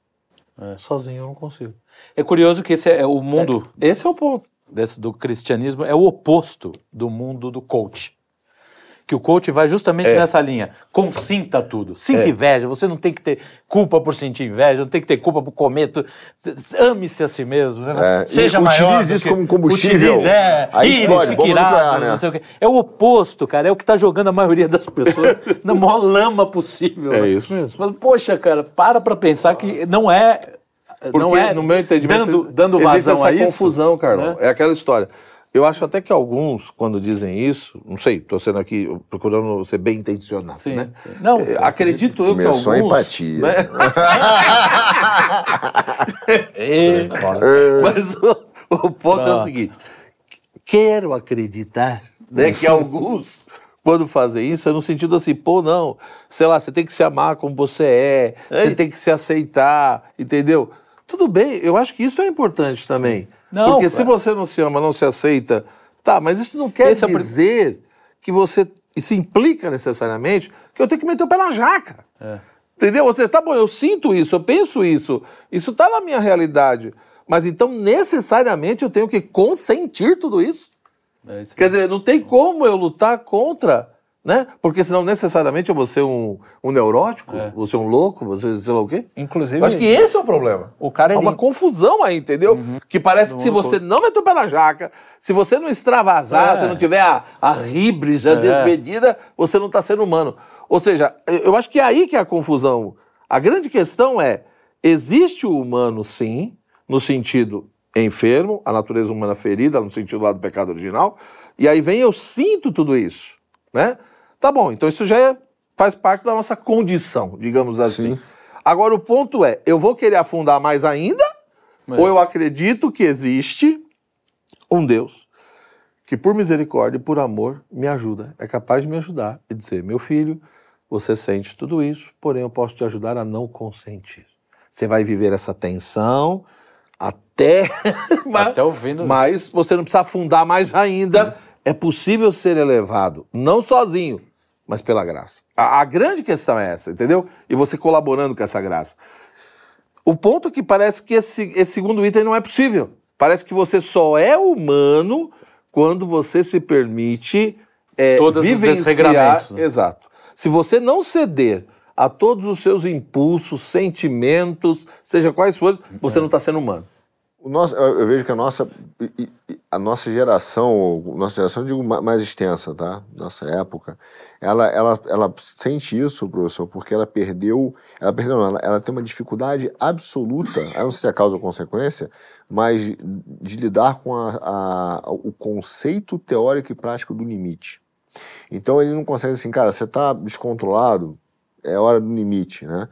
É. Sozinho eu não consigo. É curioso que esse é o mundo. É, esse é o ponto. Desse, do cristianismo é o oposto do mundo do coach que o coach vai justamente é. nessa linha. Consinta tudo. Sinta é. inveja. Você não tem que ter culpa por sentir inveja, não tem que ter culpa por comer. Ame-se a si mesmo. Né? É. Seja e maior. Utilize isso como combustível. Utilize, é. Aí explode, fica irado, né? não sei o quê. É o oposto, cara. É o que está jogando a maioria das pessoas na maior lama possível. É né? isso mesmo. Poxa, cara, para para pensar que não é porque, não é, no meu entendimento, dando, dando vazão existe essa a isso, confusão, Carlão. Né? É aquela história. Eu acho até que alguns, quando dizem isso, não sei, estou sendo aqui procurando ser bem intencionado, Sim. né? Não, é, acredito eu que alguns... Começou a empatia. Né? é, mas o, o ponto Pronto. é o seguinte, quero acreditar né, que alguns quando fazem isso é no sentido assim, pô, não, sei lá, você tem que se amar como você é, Ei. você tem que se aceitar, entendeu? Tudo bem, eu acho que isso é importante também. Sim. Não, Porque se você não se ama, não se aceita, tá, mas isso não quer Esse dizer é que você. Isso implica necessariamente que eu tenho que meter o pé na jaca. É. Entendeu? Você, tá bom, eu sinto isso, eu penso isso, isso está na minha realidade. Mas então, necessariamente, eu tenho que consentir tudo isso. É isso Quer dizer, não tem como eu lutar contra né? Porque senão necessariamente eu vou ser um, um neurótico, é. vou ser um louco, ser sei lá o quê. Inclusive. acho que esse é o problema. O cara Há uma confusão aí, entendeu? Uhum. Que parece que se você não meter o pé na jaca, se você não extravasar, é. se não tiver a, a ribres, a é. desmedida, você não está sendo humano. Ou seja, eu acho que é aí que é a confusão. A grande questão é: existe o humano, sim, no sentido enfermo, a natureza humana ferida, no sentido lá do pecado original, e aí vem eu sinto tudo isso, né? Tá bom, então isso já é faz parte da nossa condição, digamos assim. Sim. Agora o ponto é, eu vou querer afundar mais ainda ou eu acredito que existe um Deus que por misericórdia e por amor me ajuda, é capaz de me ajudar e dizer, meu filho, você sente tudo isso, porém eu posso te ajudar a não consentir. Você vai viver essa tensão até, Até o fim do- mas você não precisa afundar mais ainda. É possível ser elevado, não sozinho, mas pela graça. A, a grande questão é essa, entendeu? E você colaborando com essa graça. O ponto é que parece que esse, esse segundo item não é possível. Parece que você só é humano quando você se permite é, Todos os vivenciar. desregramentos, né? Exato. Se você não ceder a todos os seus impulsos, sentimentos, seja quais forem, você não está sendo humano. O nosso, eu vejo que a nossa, a nossa geração, nossa geração, digo ma- mais extensa, tá? Nossa época, ela, ela, ela sente isso, professor, porque ela perdeu, ela perdeu, ela, ela tem uma dificuldade absoluta, eu não sei se é causa ou consequência, mas de, de lidar com a, a- o conceito teórico e prático do limite. Então ele não consegue assim, cara, você tá descontrolado, é hora do limite, né?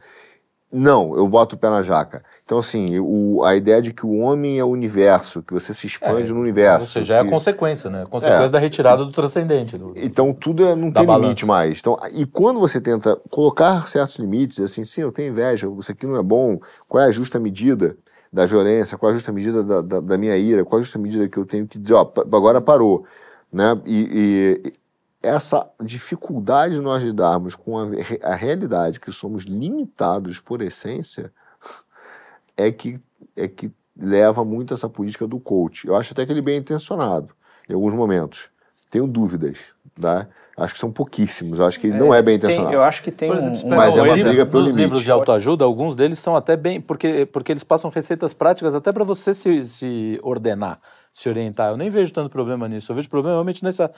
Não, eu boto o pé na jaca. Então, assim, o, a ideia de que o homem é o universo, que você se expande no Ou universo. seja, é a que- consequência, né? A consequência É. da retirada do transcendente. do- Então tudo é, não Da tem balança. limite mais. Então, e quando você tenta colocar certos limites, assim, sim, eu tenho inveja, isso aqui não é bom, qual é a justa medida da violência, qual é a justa medida da, da, da minha ira, qual é a justa medida que eu tenho que dizer, ó, agora parou, né? E, e essa dificuldade de nós lidarmos com a, a realidade que somos limitados por essência é que, é que leva muito essa política do coach. Eu acho até que ele é bem intencionado em alguns momentos. Tenho dúvidas, tá? Acho que são pouquíssimos. Acho que ele não é bem Tem- intencionado. eu acho que tem Por um, exemplo, um- pega Mas é uma os briga pelo nos limite. livros de autoajuda, alguns deles são até bem. Porque, porque eles passam receitas práticas até para você se, se ordenar, se orientar. Eu nem vejo tanto problema nisso. Eu vejo problema realmente nessa,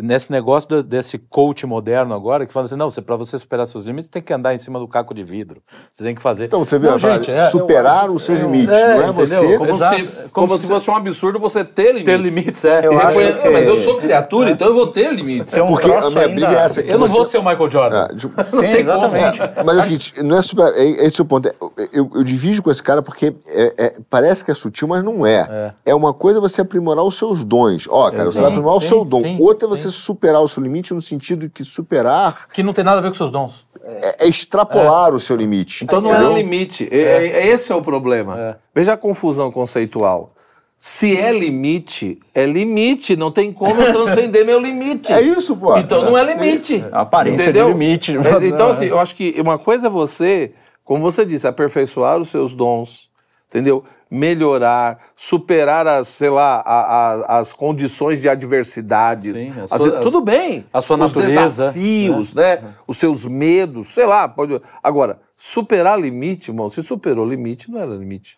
nesse negócio do- desse coach moderno agora, que fala assim: não, para você superar seus limites, tem que andar em cima do caco de vidro. Você tem que fazer. Então você vê, não, gente, é, superar os seus limites. é, não é entendeu? você. Como, Exato. se, Como como se- se fosse um absurdo você ter limites. ter limites, é. Eu acho reconhe- que- "Ah, Mas eu sou criatura, então eu vou ter limites. Tem um Porque a minha ainda- briga é essa. Eu não você- vou ser o Michael Jordan. É, de- Não Sim, tem como. exatamente. Mas é o seguinte, não é super. É, é esse o ponto. É, Eu, eu divido com esse cara porque é- é- parece que é sutil, mas não é. é. uma coisa você aprimorar os seus dons. Ó, cara, você vai aprimorar o seu dom. Outra é sim. Você superar o seu limite no sentido de que superar Que não tem nada a ver com seus dons. é, é extrapolar o seu limite. Então não era limite. É. é- esse é o problema. É. Veja a confusão conceitual. Se é limite, é limite. Não tem como eu transcender meu limite. É isso, pô. Então não é limite. A aparência Entendeu? de limite. É, Então, assim, eu acho que uma coisa é você, como você disse, aperfeiçoar os seus dons, entendeu? Melhorar, superar as, sei lá, a- a- as condições de adversidades. Sim, sua- vezes, a- tudo bem. a sua os natureza, desafios, né? Os seus medos, sei lá. Pode... Agora, superar limite, irmão, se superou limite, não era limite.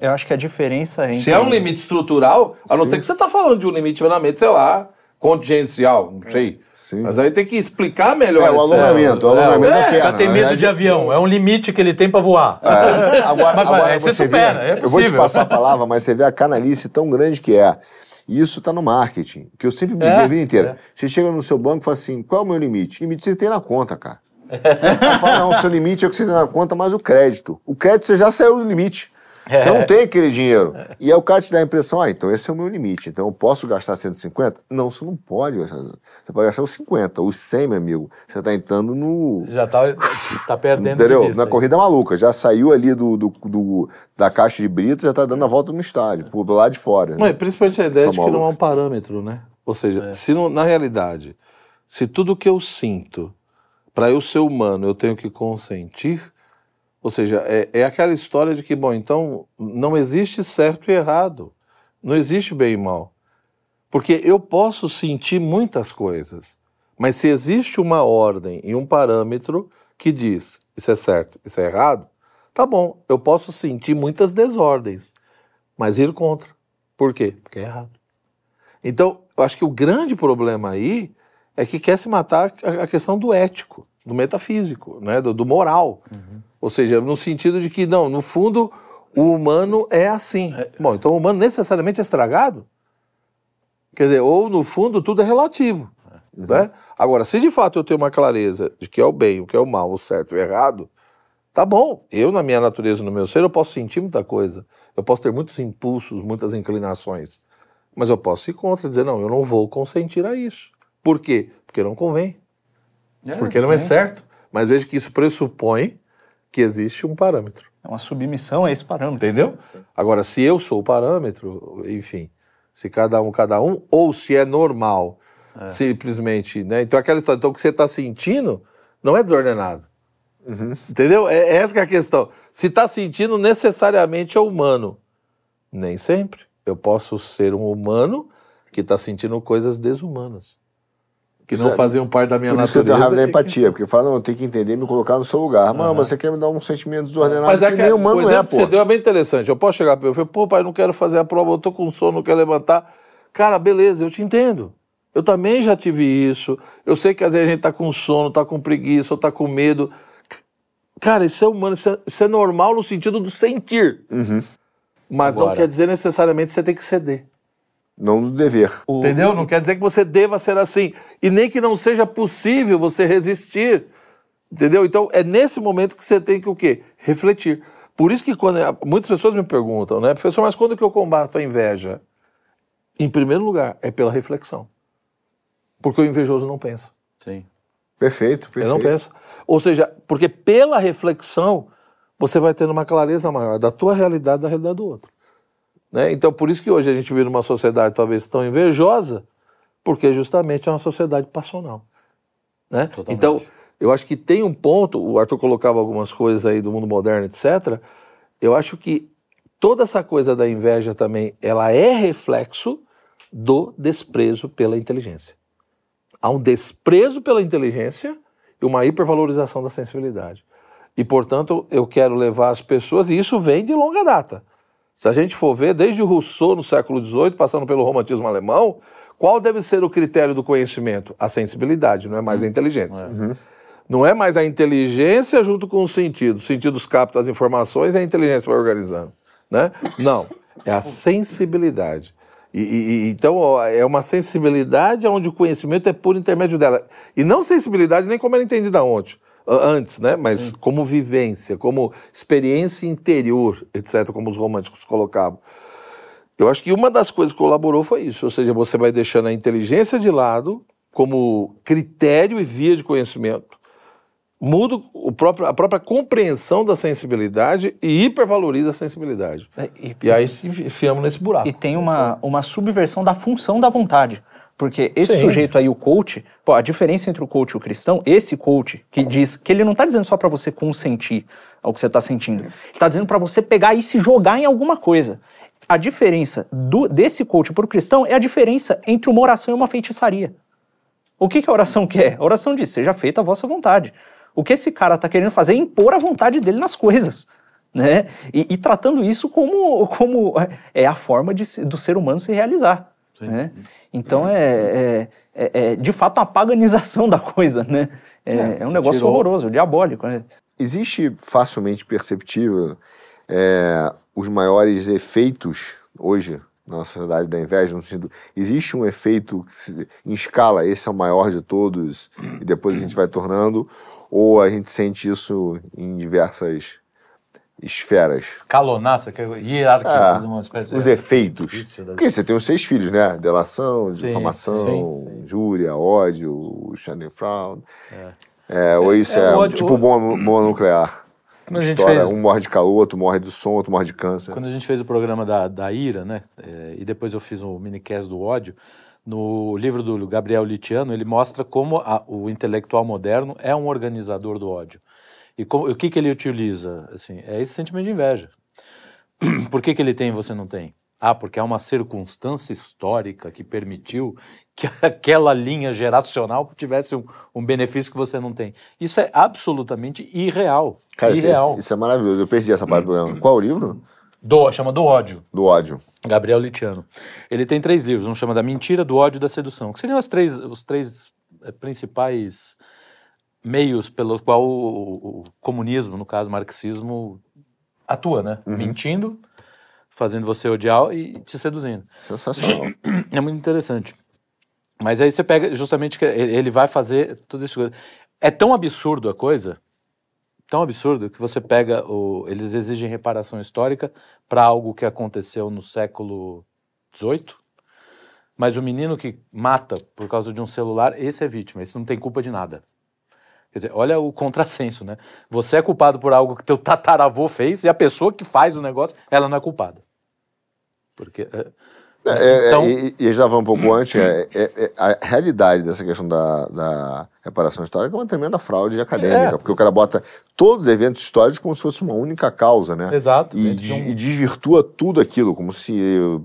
É, Eu acho que a diferença entre... Se é um limite estrutural, a não ser que você está falando de um limite meramente, sei lá, contingencial, não sei. Sim. Mas aí tem que explicar melhor. É, o alongamento, o alongamento da É, perna. pra ter na medo de avião. É um limite que ele tem pra voar. É, agora, Mas, agora você supera, vê, é eu vou te possível. passar a palavra, mas você vê a canalice tão grande que é. E isso está no marketing, que eu sempre briguei É, a vida inteira. é. Você chega no seu banco e fala assim, qual é o meu limite? Limite você tem na conta, cara. Eu falo, não, o seu limite é o que você tem na conta, mas o crédito. O crédito você já saiu do limite. Você É. não tem aquele dinheiro. E aí o cara te dá a impressão, ah, então esse é o meu limite. Então eu posso gastar 150? Não, você não pode gastar. Você pode gastar os 50, os 100, meu amigo. Você está entrando no... Já tá, tá perdendo de Entendeu? vista Na aí. corrida maluca. Já saiu ali do, do, do- da caixa de brito, já tá dando a volta no estádio, por do lado de fora. Não, né? principalmente a ideia Tá de que não é maluco. um parâmetro, né? Ou seja, É. se não- na realidade, se tudo que eu sinto, para eu ser humano, eu tenho que consentir, ou seja, é, é aquela história de que, bom, então não existe certo e errado, não existe bem e mal. Porque eu posso sentir muitas coisas, mas se existe uma ordem e um parâmetro que diz isso é certo, isso é errado, tá bom, eu posso sentir muitas desordens, mas ir contra. Por quê? Porque é errado. Então, eu acho que o grande problema aí é que quer se matar a questão do ético, do metafísico, né? do, do moral. Ou seja, no sentido de que, não, no fundo, o humano é assim. Bom, então o humano necessariamente é estragado? Quer dizer, ou no fundo tudo é relativo. Né? Agora, se de fato eu tenho uma clareza de que é o bem, o que é o mal, o certo e o errado, tá bom. Eu, na minha natureza, no meu ser, eu posso sentir muita coisa. Eu posso ter muitos impulsos, muitas inclinações. Mas eu posso ir contra, dizer, não, eu não vou consentir a isso. Por quê? Porque não convém. porque não é certo. Mas veja que isso pressupõe que existe um parâmetro. É uma submissão a esse parâmetro. Entendeu? Agora, se eu sou o parâmetro, enfim, se cada um, cada um, ou se é normal, simplesmente, né? Então aquela história, então o que você está sentindo não é desordenado. Entendeu? É, é essa que é a questão. Se está sentindo, necessariamente é humano. Nem sempre. Eu posso ser um humano que está sentindo coisas desumanas. Que não é- faziam parte da minha Por isso que eu tenho natureza. raiva da e que- empatia, porque fala, não, eu tenho que entender e me colocar no seu lugar. Mano, mas você quer me dar um sentimento desordenado Mas é que que nem o humano é, que pô. você deu é bem interessante. Eu posso chegar para ele e falar, pô, pai, não quero fazer a prova, eu tô com sono, não quero levantar. Cara, beleza, eu te entendo. Eu também já tive isso. Eu sei que às vezes a gente tá com sono, tá com preguiça, ou tá com medo. Cara, isso é humano, isso é, isso é normal no sentido do sentir. Mas não Agora- quer dizer necessariamente que você tem que ceder. Não do dever. Entendeu? Não quer dizer que você deva ser assim. E nem que não seja possível você resistir. Entendeu? Então é nesse momento que você tem que o quê? Refletir. Por isso que quando muitas pessoas me perguntam, né, professor, mas quando que eu combato a inveja? Em primeiro lugar, é pela reflexão. Porque o invejoso não pensa. Sim. Perfeito, perfeito. Ele não pensa. Ou seja, porque pela reflexão você vai tendo uma clareza maior da tua realidade e da realidade do outro. Né? Então, por isso que hoje a gente vive numa sociedade talvez tão invejosa, porque justamente é uma sociedade passional. Né? Totalmente. Então, eu acho que tem um ponto, o Arthur colocava algumas coisas aí do mundo moderno, etc. Eu acho que toda essa coisa da inveja também, ela é reflexo do desprezo pela inteligência. Há um desprezo pela inteligência e uma hipervalorização da sensibilidade. E, portanto, eu quero levar as pessoas, e isso vem de longa data. Se a gente for ver, desde Rousseau no século XVIII, passando pelo romantismo alemão, qual deve ser o critério do conhecimento? A sensibilidade, não é mais a inteligência. Não é mais a inteligência junto com os sentidos. Os sentidos captam as informações e a inteligência vai organizando. Né? Não, é a sensibilidade. E, e- então ó, é uma sensibilidade onde o conhecimento é por intermédio dela. E não sensibilidade nem como era entendida ontem, antes, né? mas como vivência, como experiência interior, etc., como os românticos colocavam. Eu acho que uma das coisas que colaborou foi isso, ou seja, você vai deixando a inteligência de lado como critério e via de conhecimento, muda o próprio, a própria compreensão da sensibilidade e hipervaloriza a sensibilidade. É, e- E aí se enfiamos nesse buraco. E tem uma, uma subversão da função da vontade. Porque esse Sim. sujeito aí, o coach, pô, a diferença entre o coach e o cristão, esse coach que diz que ele não tá dizendo só para você consentir ao que você tá sentindo. Ele tá dizendo para você pegar e se jogar em alguma coisa. A diferença do, desse coach pro cristão é a diferença entre uma oração e uma feitiçaria. O que, que a oração quer? A oração diz: seja feita a vossa vontade. O que esse cara está querendo fazer é impor a vontade dele nas coisas. Né? E, e tratando isso como, como é a forma de, do ser humano se realizar. Né? Então é, é, é- é, de fato uma paganização da coisa. Né? É, é um você negócio tirou- horroroso, diabólico. Né? Existe facilmente perceptível é, os maiores efeitos hoje na sociedade da inveja, no sentido, existe um efeito que se- em escala, esse é o maior de todos, e depois a gente vai tornando, ou a gente sente isso em diversas esferas? Escalonar, você quer uma espécie Ah, Os de- efeitos. Difícil Porque você tem os seis filhos, né? Delação, Sim, difamação, sim, injúria, ódio, Schadenfreude. É, ou isso É, é, ódio- tipo o- bomba, bomba nuclear. Quando a gente Estoura, fez- Um morre de calor, outro morre do som, outro morre de câncer. Quando a gente fez o programa da, da ira, né? é, e depois eu fiz o minicast do ódio, no livro do Gabriel Litiano, ele mostra como a- o intelectual moderno é um organizador do ódio. E como- o que, que ele utiliza? Assim, é esse sentimento de inveja. Por que, que ele tem e você não tem? Ah, porque há uma circunstância histórica que permitiu que aquela linha geracional tivesse um, um benefício que você não tem. Isso é absolutamente irreal. Cara, isso, irreal. isso- isso é maravilhoso. Eu perdi essa parte do programa. Qual o livro? Do, chama do ódio. Do ódio. Gabriel Litiano. Ele tem três livros, um chama da mentira, do ódio e da sedução, que seriam as três, os três eh, principais meios pelos qual o, o- comunismo, no caso o marxismo, atua, né? Mentindo, fazendo você odiar e te seduzindo. Sensacional. É muito interessante. Mas aí você pega justamente que ele ele vai fazer tudo isso. É tão absurdo a coisa, tão absurdo, que você pega o. Eles exigem reparação histórica para algo que aconteceu no século XVIII. Mas o menino que mata por causa de um celular, esse é vítima, esse não tem culpa de nada. Quer dizer, olha o contrassenso, né? Você é culpado por algo que teu tataravô fez e a pessoa que faz o negócio, ela não é culpada. Porque. é, É, é, Então- e, e já falou um pouco antes, é, é- é- a realidade dessa questão da, da reparação histórica é uma tremenda fraude acadêmica, É. porque o cara bota todos os eventos históricos como se fosse uma única causa, né? Exato. E, dentro de um- e desvirtua tudo aquilo, como se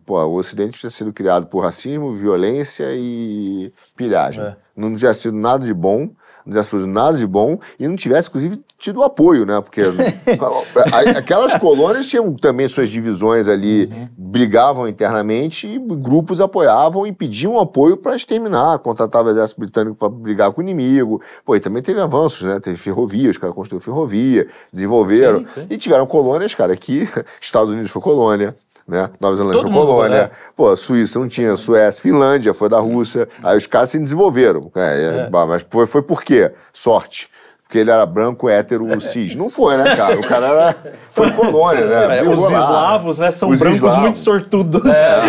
pô, o Ocidente tivesse sido criado por racismo, violência e pilhagem. É. Não tivesse sido nada de bom, não tivesse produzido nada de bom e não tivesse, inclusive, tido apoio, né? Porque aquelas colônias tinham também suas divisões ali, Uhum. brigavam internamente e grupos apoiavam e pediam apoio para exterminar, contratava o exército britânico para brigar com o inimigo. Pô, e também teve avanços, né? Teve ferrovias, os caras construíram ferrovia, desenvolveram. Sim, sim. E tiveram colônias, cara, que Estados Unidos foi colônia. Né? Nova Zelândia Todo foi colônia. né? Pô, Suíça não tinha, Suécia, Finlândia foi da Rússia. Aí os caras se desenvolveram. É, é, É. Mas foi, foi por quê? Sorte. Porque ele era branco, hétero, cis. Não foi, né, cara? O cara era, foi colônia, né? É, os lá. eslavos, né, são Os brancos eslavos. muito sortudos. É.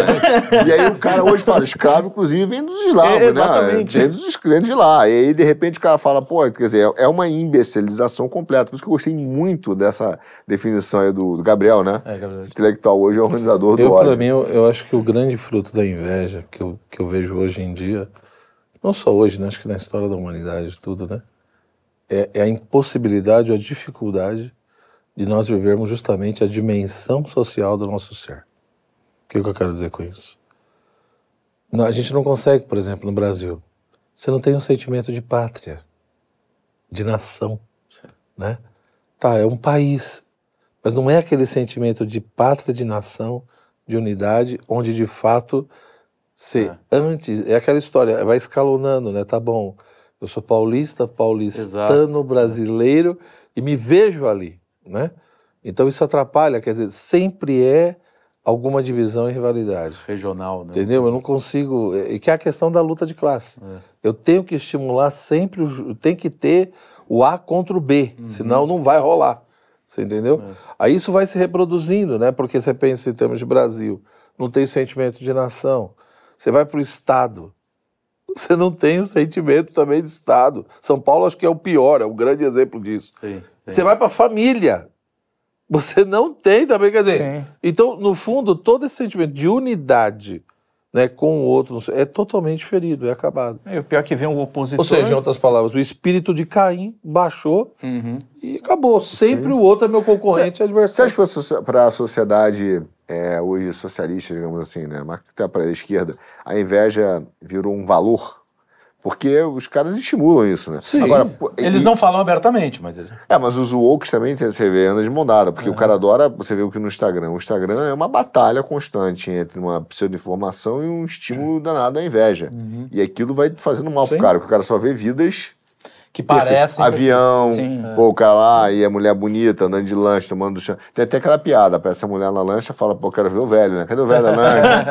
E aí o cara hoje fala, escravo, inclusive, vem dos eslavos, É, né? exatamente. Vem dos escravos de lá. E aí, de repente, o cara fala, pô, quer dizer, é uma imbecilização completa. Por isso que eu gostei muito dessa definição aí do, do Gabriel, né? É, Gabriel. Intelectual hoje é organizador do Eu, ódio. para mim, eu, eu acho que o grande fruto da inveja que eu, que eu vejo hoje em dia, não só hoje, né, acho que na história da humanidade, tudo, né? É, é a impossibilidade ou a dificuldade de nós vivermos justamente a dimensão social do nosso ser. O que, que eu quero dizer com isso? Não, a gente não consegue, por exemplo, no Brasil, você não tem um sentimento de pátria, de nação, né? Tá, é um país, mas não é aquele sentimento de pátria, de nação, de unidade, onde de fato se É. antes é aquela história, vai escalonando, né? Tá bom, eu sou paulista, paulistano, brasileiro e me vejo ali, né? Então isso atrapalha, quer dizer, sempre é alguma divisão e rivalidade. Regional, né? Entendeu? Eu não consigo. E que é a questão da luta de classe. É. Eu tenho que estimular sempre, tem que ter o A contra o B, senão não vai rolar. Você entendeu? Aí isso vai se reproduzindo, né? Porque você pensa em termos de Brasil, não tem sentimento de nação. Você vai para o Estado, você não tem o sentimento também de Estado. São Paulo acho que é o pior, é um grande exemplo disso. Sim, sim. Você vai para a família. Você não tem também, quer dizer. Sim. Então, no fundo, todo esse sentimento de unidade né, com o outro é totalmente ferido, é acabado. E o pior é que vem o opositor. Ou seja, em outras palavras, o espírito de Caim baixou Uhum. e acabou. Sempre o outro é meu concorrente e Você adversário. acha que para a sociedade é, hoje socialista, digamos assim, né, mas até para a esquerda, a inveja virou um valor? Porque os caras estimulam isso, né? Sim. pô, Eles e- não falam abertamente, mas eles... É, mas os woke também tem- você vê anda de mão dada, porque o cara adora, você vê o que no Instagram. O Instagram é uma batalha constante entre uma pseudo-informação e um estímulo danado à inveja. E aquilo vai fazendo mal pro Sim. cara, porque o cara só vê vidas que parecem... Avião, Sim. pô, o cara lá, e a mulher bonita, andando de lanche, tomando do chão. Tem até aquela piada, aparece a mulher na lancha fala, pô, quero ver o velho, né? Cadê o velho da lancha?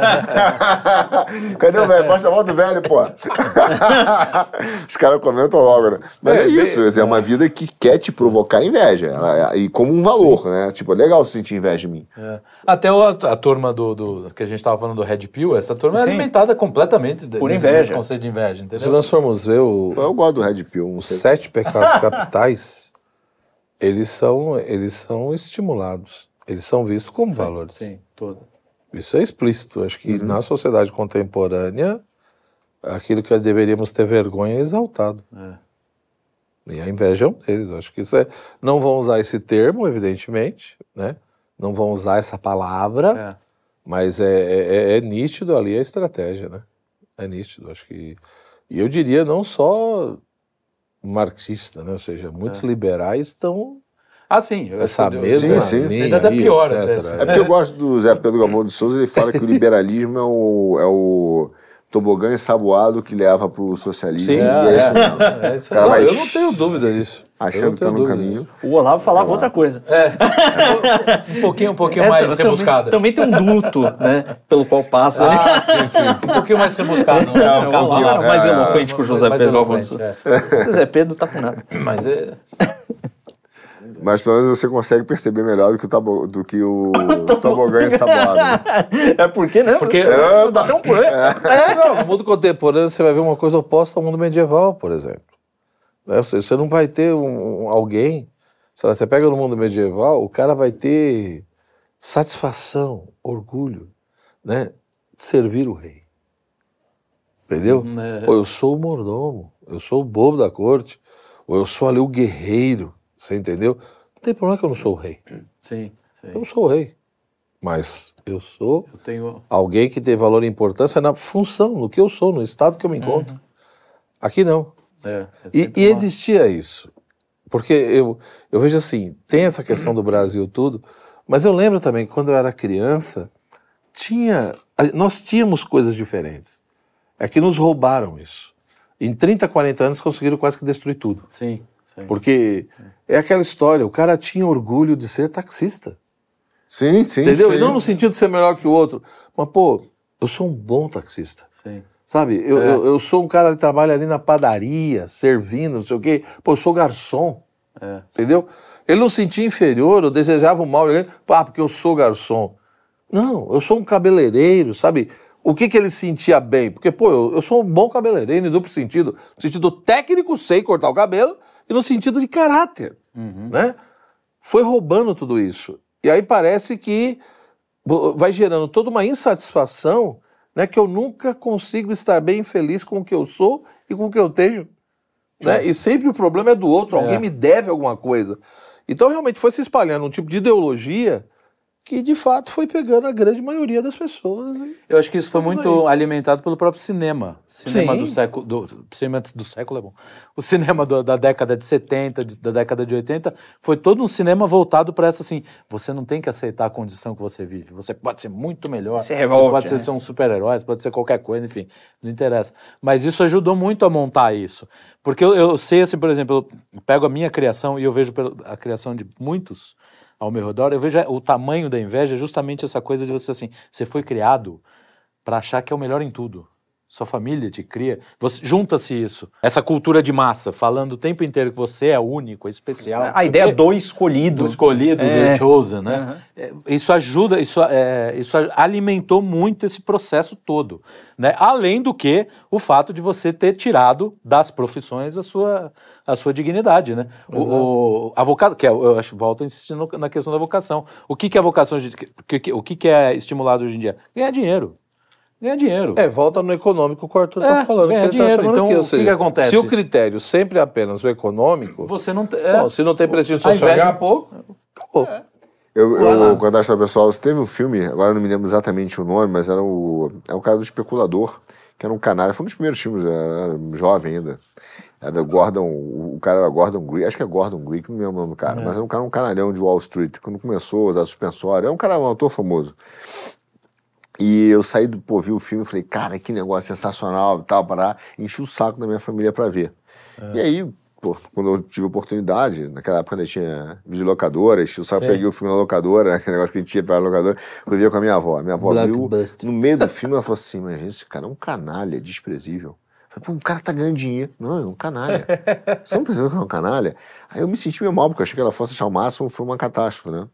Cadê o velho? Mostra a volta do velho, pô. Os caras comentam logo, né? Mas é, É, isso, bem- é uma vida que quer te provocar inveja. Ela- e como um valor, né? Tipo, é legal sentir inveja de mim. É. Até o- a, turma do, do- que a gente estava falando do Red Pill, essa turma é Sim. alimentada completamente Por inveja. nesse conceito de inveja, Se entendeu? nós formos ver o, Eu gosto do Red Pill, não os sete pecados capitais, eles são, eles são estimulados. Eles são vistos como valores. Sim, todo. Isso é explícito. Acho que Uhum. na sociedade contemporânea, aquilo que deveríamos ter vergonha é exaltado. É. E a inveja é um deles. Acho que isso é. Não vão usar esse termo, evidentemente, né? Não vão usar essa palavra, É. mas é, é, é nítido ali a estratégia, né? É nítido. Acho que. E eu diria não só marxista, né? Ou seja, muitos liberais estão Ah, sim. essa mesma sim, sim. linha Ainda pior, etc. até, É assim. porque eu gosto do Zé Pedro Galvão de Souza, ele fala que o liberalismo é o, é o tobogã ensaboado que leva pro socialismo. Sim, e é, é, isso mesmo. é isso Cara, aí. vai- Não, eu não tenho dúvida disso. Achando que tá no caminho. O Olavo falava outra coisa. Um pouquinho, um pouquinho É, mais também- rebuscado. Também, tem um duto, né? Pelo qual passa. Ah, sim, sim. Um pouquinho mais rebuscado. É, um o Cavalo. Olavo era mais é, eloquente que o José Pedro Alfonso. é. O José Pedro tá com nada. Mas é. Mas pelo menos você consegue perceber melhor do que o, tabo, do que o tobogã ensaboado. É porque, né? Porque- É, dá até um plano. Não, no mundo contemporâneo você vai ver uma coisa oposta ao mundo medieval, por exemplo. Né? Você, você não vai ter um, um- alguém. sei lá, Você pega no mundo medieval, o cara vai ter satisfação, orgulho, né? De servir o rei. Entendeu? é. Ou eu sou o mordomo, eu sou o bobo da corte, ou eu sou ali o guerreiro. Você entendeu? Não tem problema que eu não sou o rei. Sim, sim. Eu não sou o rei. Mas eu sou Eu tenho. alguém que tem valor e importância na função, no que eu sou, no estado que eu me encontro. Aqui não. É, é E, e existia isso. Porque eu, eu vejo assim, tem essa questão do Brasil tudo, mas eu lembro também que quando eu era criança, tinha, nós tínhamos coisas diferentes. É que nos roubaram isso. Em 30, 40 anos conseguiram quase que destruir tudo. Sim, sim. Porque é aquela história, o cara tinha orgulho de ser taxista. Sim, sim, Entendeu? sim. E não no sentido de ser melhor que o outro. Mas, pô, eu sou um bom taxista. sim. Sabe? Eu, É. eu, eu sou um cara que trabalha ali na padaria, servindo, não sei o quê. Pô, eu sou garçom. É. Entendeu? Ele não se sentia inferior, eu desejava o mal. Ele, ah, porque eu sou garçom. Não, eu sou um cabeleireiro, sabe? O que, que ele sentia bem? Porque, pô, eu, eu sou um bom cabeleireiro em duplo sentido. No sentido técnico, sei cortar o cabelo, e no sentido de caráter. Né? Foi roubando tudo isso. E aí parece que vai gerando toda uma insatisfação né, que eu nunca consigo estar bem feliz com o que eu sou e com o que eu tenho. Né? E sempre o problema é do outro, alguém É. me deve alguma coisa. Então realmente foi se espalhando um tipo de ideologia que de fato foi pegando a grande maioria das pessoas. e- Eu acho que isso foi muito alimentado pelo próprio cinema. Cinema Sim. do século. Do, cinema do século é bom. O cinema do- da década de 70, de- da década de 80, foi todo um cinema voltado para essa assim. Você não tem que aceitar a condição que você vive. Você pode ser muito melhor. Se revolte, você pode ser, né? ser um super-herói, você pode ser qualquer coisa, enfim, não interessa. Mas isso ajudou muito a montar isso. Porque eu, eu sei, assim, por exemplo, eu pego a minha criação e eu vejo a criação de muitos ao meu redor, eu vejo o tamanho da inveja, é justamente essa coisa de você assim, você foi criado para achar que é o melhor em tudo. Sua família te cria, junta-se isso. Essa cultura de massa, falando o tempo inteiro que você é único, é especial. A o ideia quê do escolhido. do escolhido, É. do chosen, né? É, Isso ajuda, isso, é, isso alimentou muito esse processo todo, né? Além do que o fato de você ter tirado das profissões a sua, a sua dignidade, né? O, o- a vocação, que é, eu acho, volto a insistir no- na questão da vocação. O que, que é vocação? De, que- o que, que é estimulado hoje em dia? Ganhar dinheiro. Ganhar dinheiro. É, volta no econômico que o Arthur É, está falando. ganhar que tá dinheiro. chamando Então, aqui, o que seja, que acontece? Se o critério sempre é apenas o econômico, Você não tem. é. bom, se não tem prestígio social, ganhar pouco, acabou. Eu, lá. eu quando acho pessoal, teve um filme, agora eu não me lembro exatamente o nome, mas era o, é o cara do especulador, que era um canalha, foi um dos primeiros filmes, era, jovem ainda. Era Gordon, o, cara era Gordon Greek, acho que é Gordon Greek, não me lembro o nome do cara, mas era um cara, um canalhão de Wall Street, quando começou a usar suspensório, é um cara, um ator famoso. E eu saí do, pô, vi o filme e falei, cara, que negócio sensacional e tal, para enchi o saco da minha família pra ver. E aí, pô, quando eu tive oportunidade, naquela época ainda tinha videolocadora, enchi o saco, Sim. peguei o filme na locadora, aquele negócio que a gente ia pra locadora, fui ver com a minha avó. Minha avó viu, no meio do filme, ela falou assim, mas esse cara é um canalha, desprezível. Eu pô, o cara tá ganhando dinheiro. Não, é um canalha. Você não percebeu que é um canalha? Aí eu me senti meio mal, porque eu achei que ela fosse achar o máximo, foi uma catástrofe, né?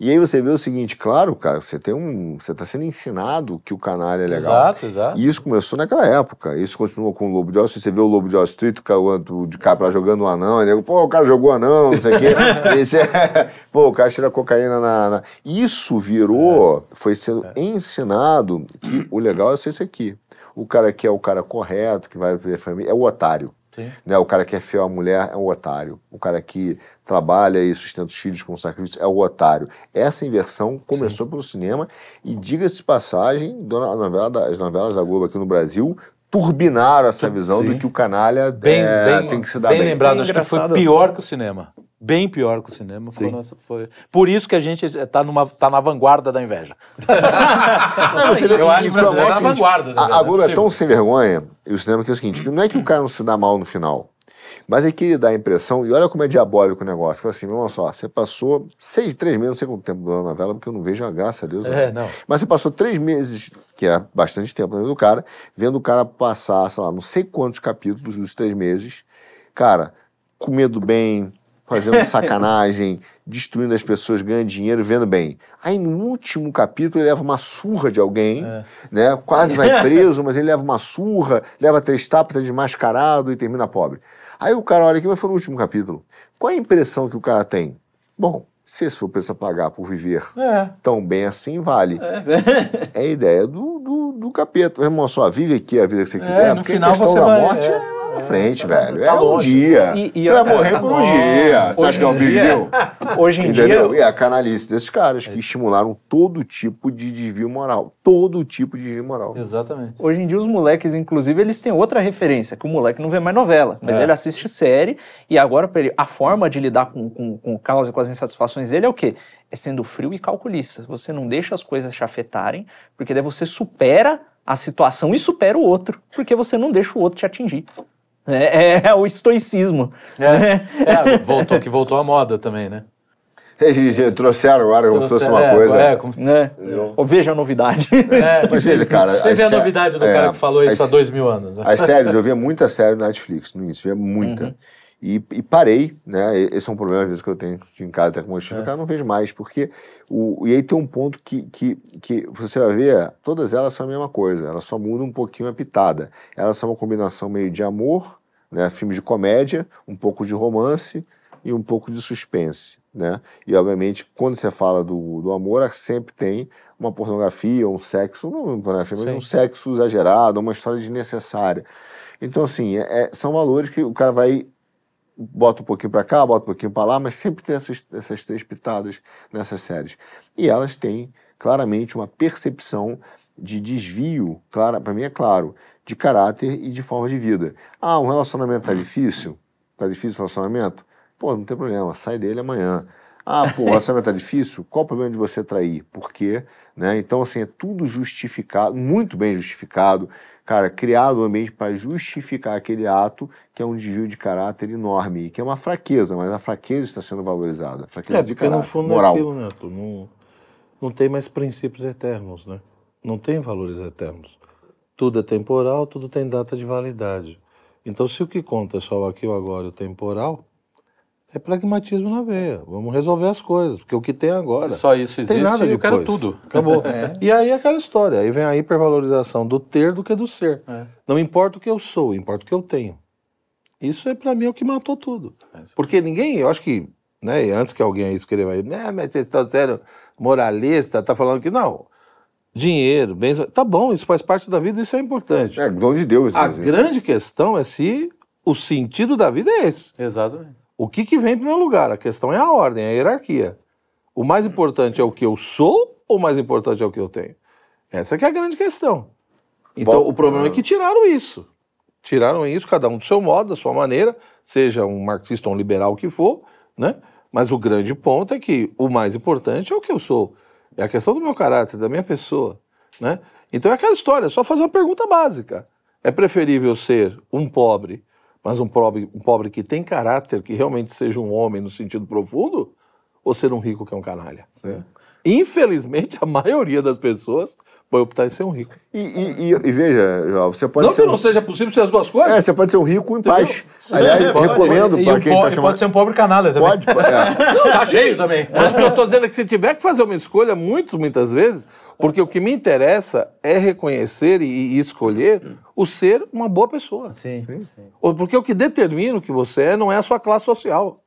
E aí você vê o seguinte, claro, cara, você tem um. Você tá sendo ensinado que o canalha é legal. Exato, exato. E isso começou naquela época. Isso continua com o Lobo de Wall Street. Você vê o Lobo de Wall Street, o de Capra jogando o anão, e nego, pô, o cara jogou anão, não sei o quê. Esse é- pô, o cara tira cocaína na, na- Isso virou, foi sendo ensinado que o legal é ser esse aqui. O cara que é o cara correto, que vai ver a família, é o otário. Sim. Né? O cara que é fiel à mulher é um otário. O cara que trabalha e sustenta os filhos com sacrifício é o otário. Essa inversão começou pelo cinema e, diga-se de passagem, dona- a novela da- as novelas da Globo aqui no Brasil turbinaram essa visão Sim. de que o canalha Bem, é, bem, tem que se dar bem bem. lembrado, É acho que foi pior que o cinema. Bem pior que o cinema. Foi, Sim. nossa, foi... Por isso que a gente está numa, tá na vanguarda da inveja. Não, você Eu que acho que o brasileiro é o é na seguinte, vanguarda, né, A? Globo Não é é tão sem vergonha, e o cinema que é o seguinte, não é que o cara não se dá mal no final. Mas aí que ele dá a impressão, e olha como é diabólico o negócio. Fala assim, olha só, você passou seis, três meses, não sei quanto tempo da novela, porque eu não vejo a graça a Deus. É, não. Mas você passou três meses, que é bastante tempo na vida do cara, vendo o cara passar, sei lá, não sei quantos capítulos dos três meses, cara, comendo bem, fazendo sacanagem, destruindo as pessoas, ganhando dinheiro, vendo bem. Aí no último capítulo ele leva uma surra de alguém, É. né? Quase vai preso, mas ele leva uma surra, leva três tapas, é desmascarado e termina pobre. Aí o cara olha aqui, mas foi no último capítulo. Qual é a impressão que o cara tem? Bom, se esse for preço a pagar por viver É. tão bem assim, vale. É a ideia do, do, do capeta. Meu irmão, só vive aqui a vida que você quiser, no porque final a questão você da vai- morte é, é, na frente, velho. tá é um longe. dia. E- e você vai morrer tá por um dia. Você acha que é um Hoje big em dia- deal? Hoje em Entendeu? dia, E a canalice desses caras que estimularam todo tipo de desvio moral. Todo tipo de desvio moral. Exatamente. Hoje em dia, os moleques, inclusive, eles têm outra referência, que o moleque não vê mais novela, mas É. ele assiste série, e agora, pra ele, a forma de lidar com, com, com o caos e com as insatisfações dele é o quê? É sendo frio e calculista. Você não deixa as coisas te afetarem, porque daí você supera a situação e supera o outro, porque você não deixa o outro te atingir. É, é- é o estoicismo. É, é, voltou, que voltou à moda também, né? Eles trouxeram agora como se fosse uma É, coisa. É, como- Né? Ou veja a novidade. é. Mas veja, cara. Teve as a sé- novidade do é, cara que falou isso há as- dois mil anos. né? As séries, eu via muita série no Netflix no início, via muita. E, e parei, né? Esse é um problema, às vezes, que eu tenho em casa, até com meus filhos, cara, eu não vejo mais, porque. O, e aí tem um ponto que, que, que você vai ver, todas elas são a mesma coisa, elas só mudam um pouquinho a pitada. Elas são uma combinação meio de amor, né? Filmes de comédia, um pouco de romance e um pouco de suspense, né? E, obviamente, quando você fala do, do amor, sempre tem uma pornografia, um sexo, não uma pornografia, mas Sim. um sexo exagerado, uma história desnecessária. Então, assim, é- é- são valores que o cara vai bota um pouquinho para cá, bota um pouquinho para lá, mas sempre tem essas, essas três pitadas nessas séries. E elas têm claramente uma percepção de desvio, para mim é claro, de caráter e de forma de vida. Ah, um relacionamento tá difícil? Tá difícil o relacionamento? Pô, não tem problema, sai dele amanhã. Ah, pô, o relacionamento tá difícil? Qual o problema de você trair? Por quê? Né? Então, assim, é tudo justificado, muito bem justificado, cara, criado um ambiente para justificar aquele ato que é um desvio de caráter enorme, e que é uma fraqueza, mas a fraqueza está sendo valorizada. Fraqueza É, de porque no caráter, fundo moral. é aquilo, né? Tu não, não tem mais princípios eternos, né? Não tem valores eternos. Tudo é temporal, tudo tem data de validade. Então, se o que conta é só o aqui, o agora e o temporal, é pragmatismo na veia. Vamos resolver as coisas, porque o que tem agora. Se só isso tem existe, nada eu quero tudo. Acabou. E aí é aquela história. Aí vem a hipervalorização do ter do que do ser. É. Não importa o que eu sou, importa o que eu tenho. Isso é para mim o que matou tudo. Porque ninguém, eu acho que, né, antes que alguém aí escreva aí, né, mas vocês estão sendo moralista, tá falando que não. Dinheiro, bens, tá bom, isso faz parte da vida, isso é importante. É, dom de Deus. A inclusive. grande questão é se o sentido da vida é esse. Exatamente. O que, que vem em primeiro lugar? A questão é a ordem, é a hierarquia. O mais importante é o que eu sou ou o mais importante é o que eu tenho? Essa que é a grande questão. Então, Bom, o problema é que tiraram isso. Tiraram isso, cada um do seu modo, da sua maneira, seja um marxista ou um liberal que for, né? Mas o grande ponto é que o mais importante é o que eu sou. É a questão do meu caráter, da minha pessoa, né? Então é aquela história, é só fazer uma pergunta básica. É preferível ser um pobre, mas um pobre, um pobre que tem caráter, que realmente seja um homem no sentido profundo, ou ser um rico que é um canalha? Infelizmente, a maioria das pessoas vai optar em ser um rico. E, e- e- e veja, João, você pode não ser. que um- não seja possível ser as duas coisas. É, você pode ser um rico em paz. Aliás, Pode, recomendo para o quem está chamando. Pode ser um pobre canalha também. Pode, pode, é. Tá cheio também. Mas o que eu estou dizendo é que se tiver que fazer uma escolha, muitas, muitas vezes, porque o que me interessa é reconhecer e, e escolher o ser uma boa pessoa. Sim, sim. Ou Porque o que determina o que você é não é a sua classe social.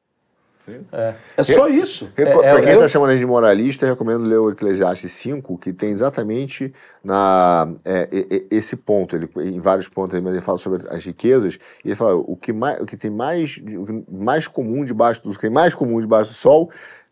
É. É só isso. É, é, pra quem eu- está chamando de moralista, eu recomendo ler o Eclesiastes 5, que tem exatamente na, é, esse ponto. Ele, em vários pontos, ele, ele fala sobre as riquezas, e ele fala o que mais, o que tem mais, mais comum debaixo do que tem mais comum debaixo do sol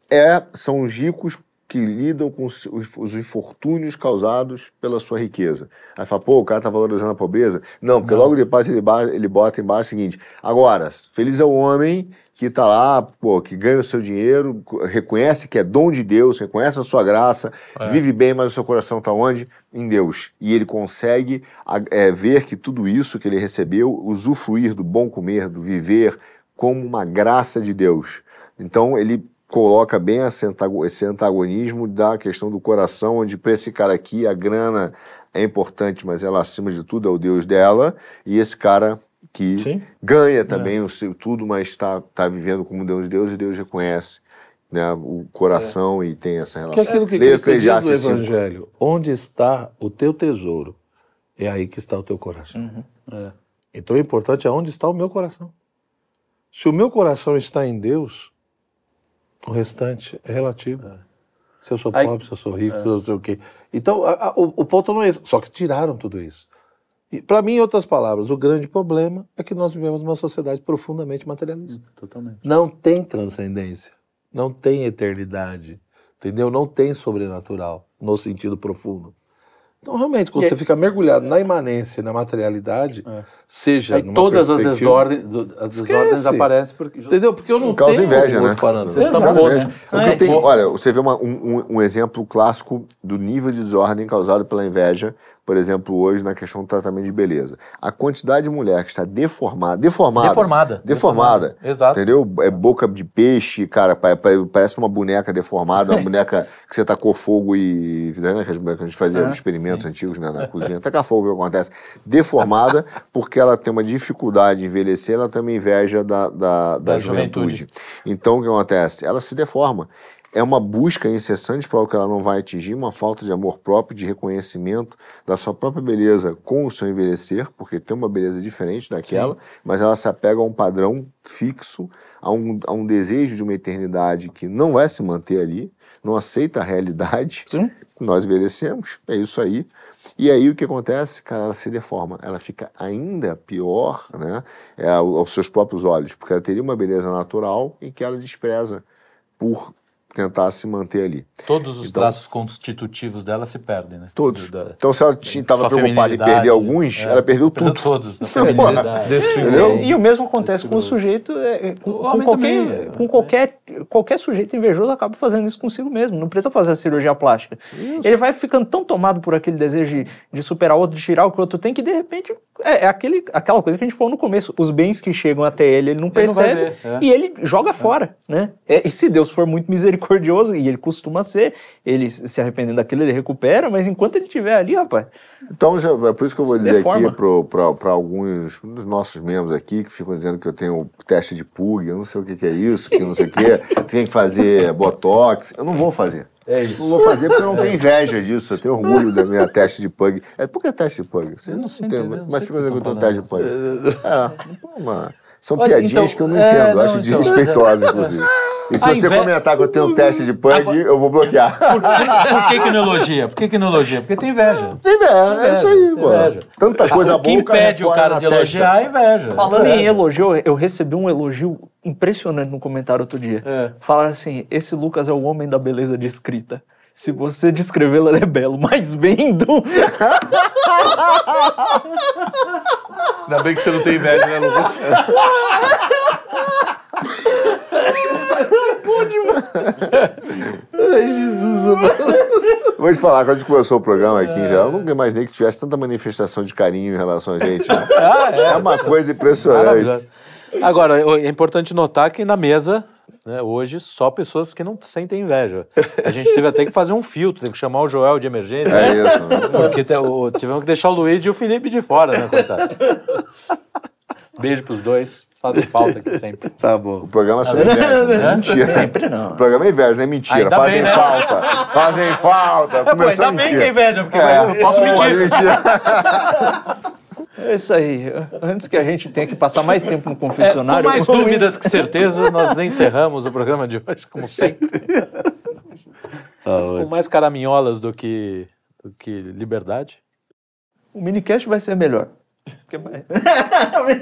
é, são os ricos que lidam com os os infortúnios causados pela sua riqueza. Aí fala, pô, o cara tá valorizando a pobreza. Não, porque logo depois ele, ele bota embaixo o seguinte: agora, feliz é o homem que tá lá, pô, que ganha o seu dinheiro, co- reconhece que é dom de Deus, reconhece a sua graça, vive bem, mas o seu coração tá onde? Em Deus. E ele consegue é, ver que tudo isso que ele recebeu, usufruir do bom comer, do viver, como uma graça de Deus. Então ele coloca bem esse antagonismo da questão do coração, onde para esse cara aqui a grana é importante, mas ela acima de tudo é o Deus dela, e esse cara que Sim. ganha também o seu tudo, mas está tá vivendo como Deus de Deus e Deus reconhece né, o coração e tem essa relação. Que é aquilo que Leia Cristo diz no cinco. Evangelho. Onde está o teu tesouro, é aí que está o teu coração. É. Então o importante é onde está o meu coração. Se o meu coração está em Deus, o restante é relativo. Se eu sou Aí- pobre, se eu sou rico, se eu não sei o quê. Então, a- a- o, o ponto não é esse. Só que tiraram tudo isso. E, para mim, em outras palavras, o grande problema é que nós vivemos numa sociedade profundamente materialista. Totalmente. Não tem transcendência, não tem eternidade, entendeu? Não tem sobrenatural no sentido profundo. Então, realmente, quando E você aí- fica mergulhado na imanência, na materialidade, seja Aí numa todas as perspectiva- desordens, as desordens aparecem porque Entendeu? Porque eu não causa tenho inveja, né? parâmetro. Você tá causa né? inveja. É, tem- bom. olha, você vê uma- um, um- um exemplo clássico do nível de desordem causado pela inveja, por exemplo, hoje na questão do tratamento de beleza. A quantidade de mulher que está deformada, deformada, Deformada. deformada, Exato. entendeu? É boca de peixe, cara, pa- pa- parece uma boneca deformada, uma boneca que você tacou fogo e, né, que a gente fazia É, experimentos antigos né, na cozinha, tacar fogo, o que acontece? Deformada, porque ela tem uma dificuldade de envelhecer, ela tem uma inveja da, da, da, Da juventude. juventude. Então, o que acontece? Ela se deforma. É uma busca incessante para o que ela não vai atingir, uma falta de amor próprio, de reconhecimento da sua própria beleza com o seu envelhecer, porque tem uma beleza diferente daquela, mas ela se apega a um padrão fixo, a um, a um desejo de uma eternidade que não vai se manter ali, não aceita a realidade. Sim. Nós envelhecemos, é isso aí. E aí o que acontece? Cara, ela se deforma, ela fica ainda pior, né, é, ao- aos seus próprios olhos, porque ela teria uma beleza natural e que ela despreza por tentar se manter ali. Todos os Então- traços constitutivos dela se perdem, né? Todos. Da- Então, se ela estava preocupada em perder alguns, é, ela perdeu tudo. todos. A feminilidade. Entendeu? E, e o mesmo acontece com o sujeito, é, com, O com qualquer, também, é. com qualquer, qualquer sujeito invejoso acaba fazendo isso consigo mesmo. Não precisa fazer a cirurgia plástica. Ele vai ficando tão tomado por aquele desejo de, de superar o outro, de tirar o que o outro tem, que de repente é, é aquele, aquela coisa que a gente falou no começo. Os bens que chegam até ele, ele não Ele não percebe ver, é. e ele joga fora, né? É, e se Deus for muito misericordioso, e ele costuma ser, ele se arrependendo daquilo, ele recupera, mas enquanto ele estiver ali, rapaz, Então, já, é por isso que eu vou dizer deforma. aqui para alguns dos nossos membros aqui que ficam dizendo que eu tenho teste de pug, eu não sei o que, que é isso, que não sei o que, tem que fazer botox. Eu não vou fazer. É isso. Não vou fazer porque eu não tenho inveja disso, eu tenho orgulho da minha teste de pug. É, por que teste de pug? Você Eu não sei tem, entender, não mas sei fica o que dizendo que eu tenho teste de pug. É, mano. São Olha, piadinhas então, que eu não é, entendo, eu não, acho então, desrespeitosas, inclusive. E se A você inve- comentar que eu tenho teste de pug, eu vou bloquear. Por, que- por que que não elogia? Por que que não elogia? Porque tem inveja. Tem inveja, é isso aí, Tem mano. inveja. Tanta coisa o que boa. cara impede o cara de testa. elogiar é inveja. Falando É. em elogio, eu recebi um elogio impressionante no comentário outro dia. É. Falaram assim: esse Lucas é o homem da beleza de escrita. Se você descrevê-lo, ele é belo, mas vendo. Ainda bem que você não tem inveja, né, Lucas? Ai, Jesus, amado. Vou te falar, quando a gente começou o programa aqui em geral, eu nunca imaginei que tivesse tanta manifestação de carinho em relação a gente. né? Ah, É uma coisa impressionante. Agora, é importante notar que na mesa, né, hoje, só pessoas que não sentem inveja. A gente teve até que fazer um filtro, tem que chamar o Joel de emergência. É isso. Porque te- o- tivemos que deixar o Luiz e o Felipe de fora, né, coitado? Beijo pros dois, fazem falta aqui sempre. Tá O bom. programa é sobre inveja. né? Mentira. Sempre não. O programa é inveja, não é mentira. Ainda Fazem bem, né? falta. Fazem falta. Pô, Começou ainda a bem mentir. que é inveja, porque É, eu posso pode mentir. É isso aí. Antes que a gente tenha que passar mais tempo no É, com confessionário. mais dúvidas que certezas, nós encerramos o programa de hoje, como sempre. Com mais caraminholas do que, do que liberdade. O minicast vai ser melhor.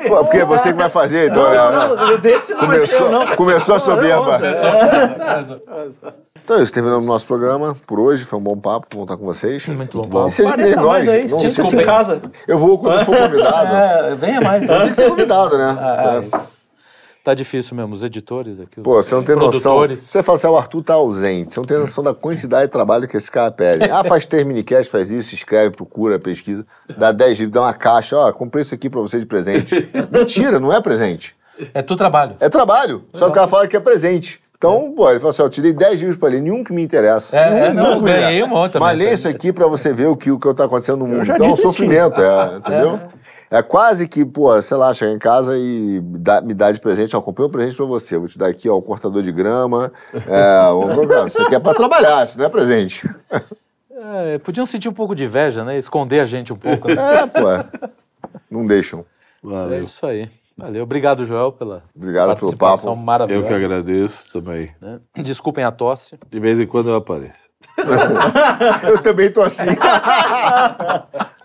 Pô, porque é você que vai fazer, então. Não, né? não, eu desse não vai ser eu, Começou, não. começou a soberba. É. Então é isso, terminamos o nosso programa por hoje. Foi um bom papo contar com vocês. Muito bom. E seja que Pareça nem mais nós. aí, Não sinta-se sei em se- casa. Eu vou quando for convidado. É, venha mais. Tem que ser convidado, né? Ah, isso. Tá difícil mesmo, os editores aqui. os Pô, você não tem noção. Você fala assim, ah, o Arthur tá ausente. Você não tem noção da quantidade de trabalho que esse cara pede. Ah, faz três minicast, faz isso, escreve, procura, pesquisa. Dá 10 livros, dá uma caixa. Ó, comprei isso aqui pra você de presente. Mentira, não é presente. É tu trabalho. É trabalho. Só que o cara fala que é presente. Então, pô, ele fala assim, ó, eu te dei 10 livros pra ler, nenhum que me interessa. É, nenhum, é, não, nenhum eu ganhei um monte também, Mas lê isso aqui pra você ver o que, o que tá acontecendo no mundo. Então é um sofrimento, é, entendeu? É quase que, pô, sei lá, chegar em casa e dá- me dá de presente, ó, comprei um presente pra você, eu vou te dar aqui, ó, um cortador de grama, é, um, isso aqui é pra trabalhar, isso não é presente. É, podiam sentir um pouco de inveja, né? Esconder a gente um pouco. né? É, pô, é. não deixam. É Valeu. isso aí. Valeu. Obrigado, Joel, pela Obrigado pelo participação papo. Eu maravilhosa. que agradeço também. né? Desculpem a tosse. De vez em quando eu apareço. Eu também tô assim.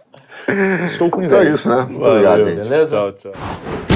Estou com Então inveja. é isso, né? Muito obrigado, Valeu. gente. Beleza? Tchau, tchau.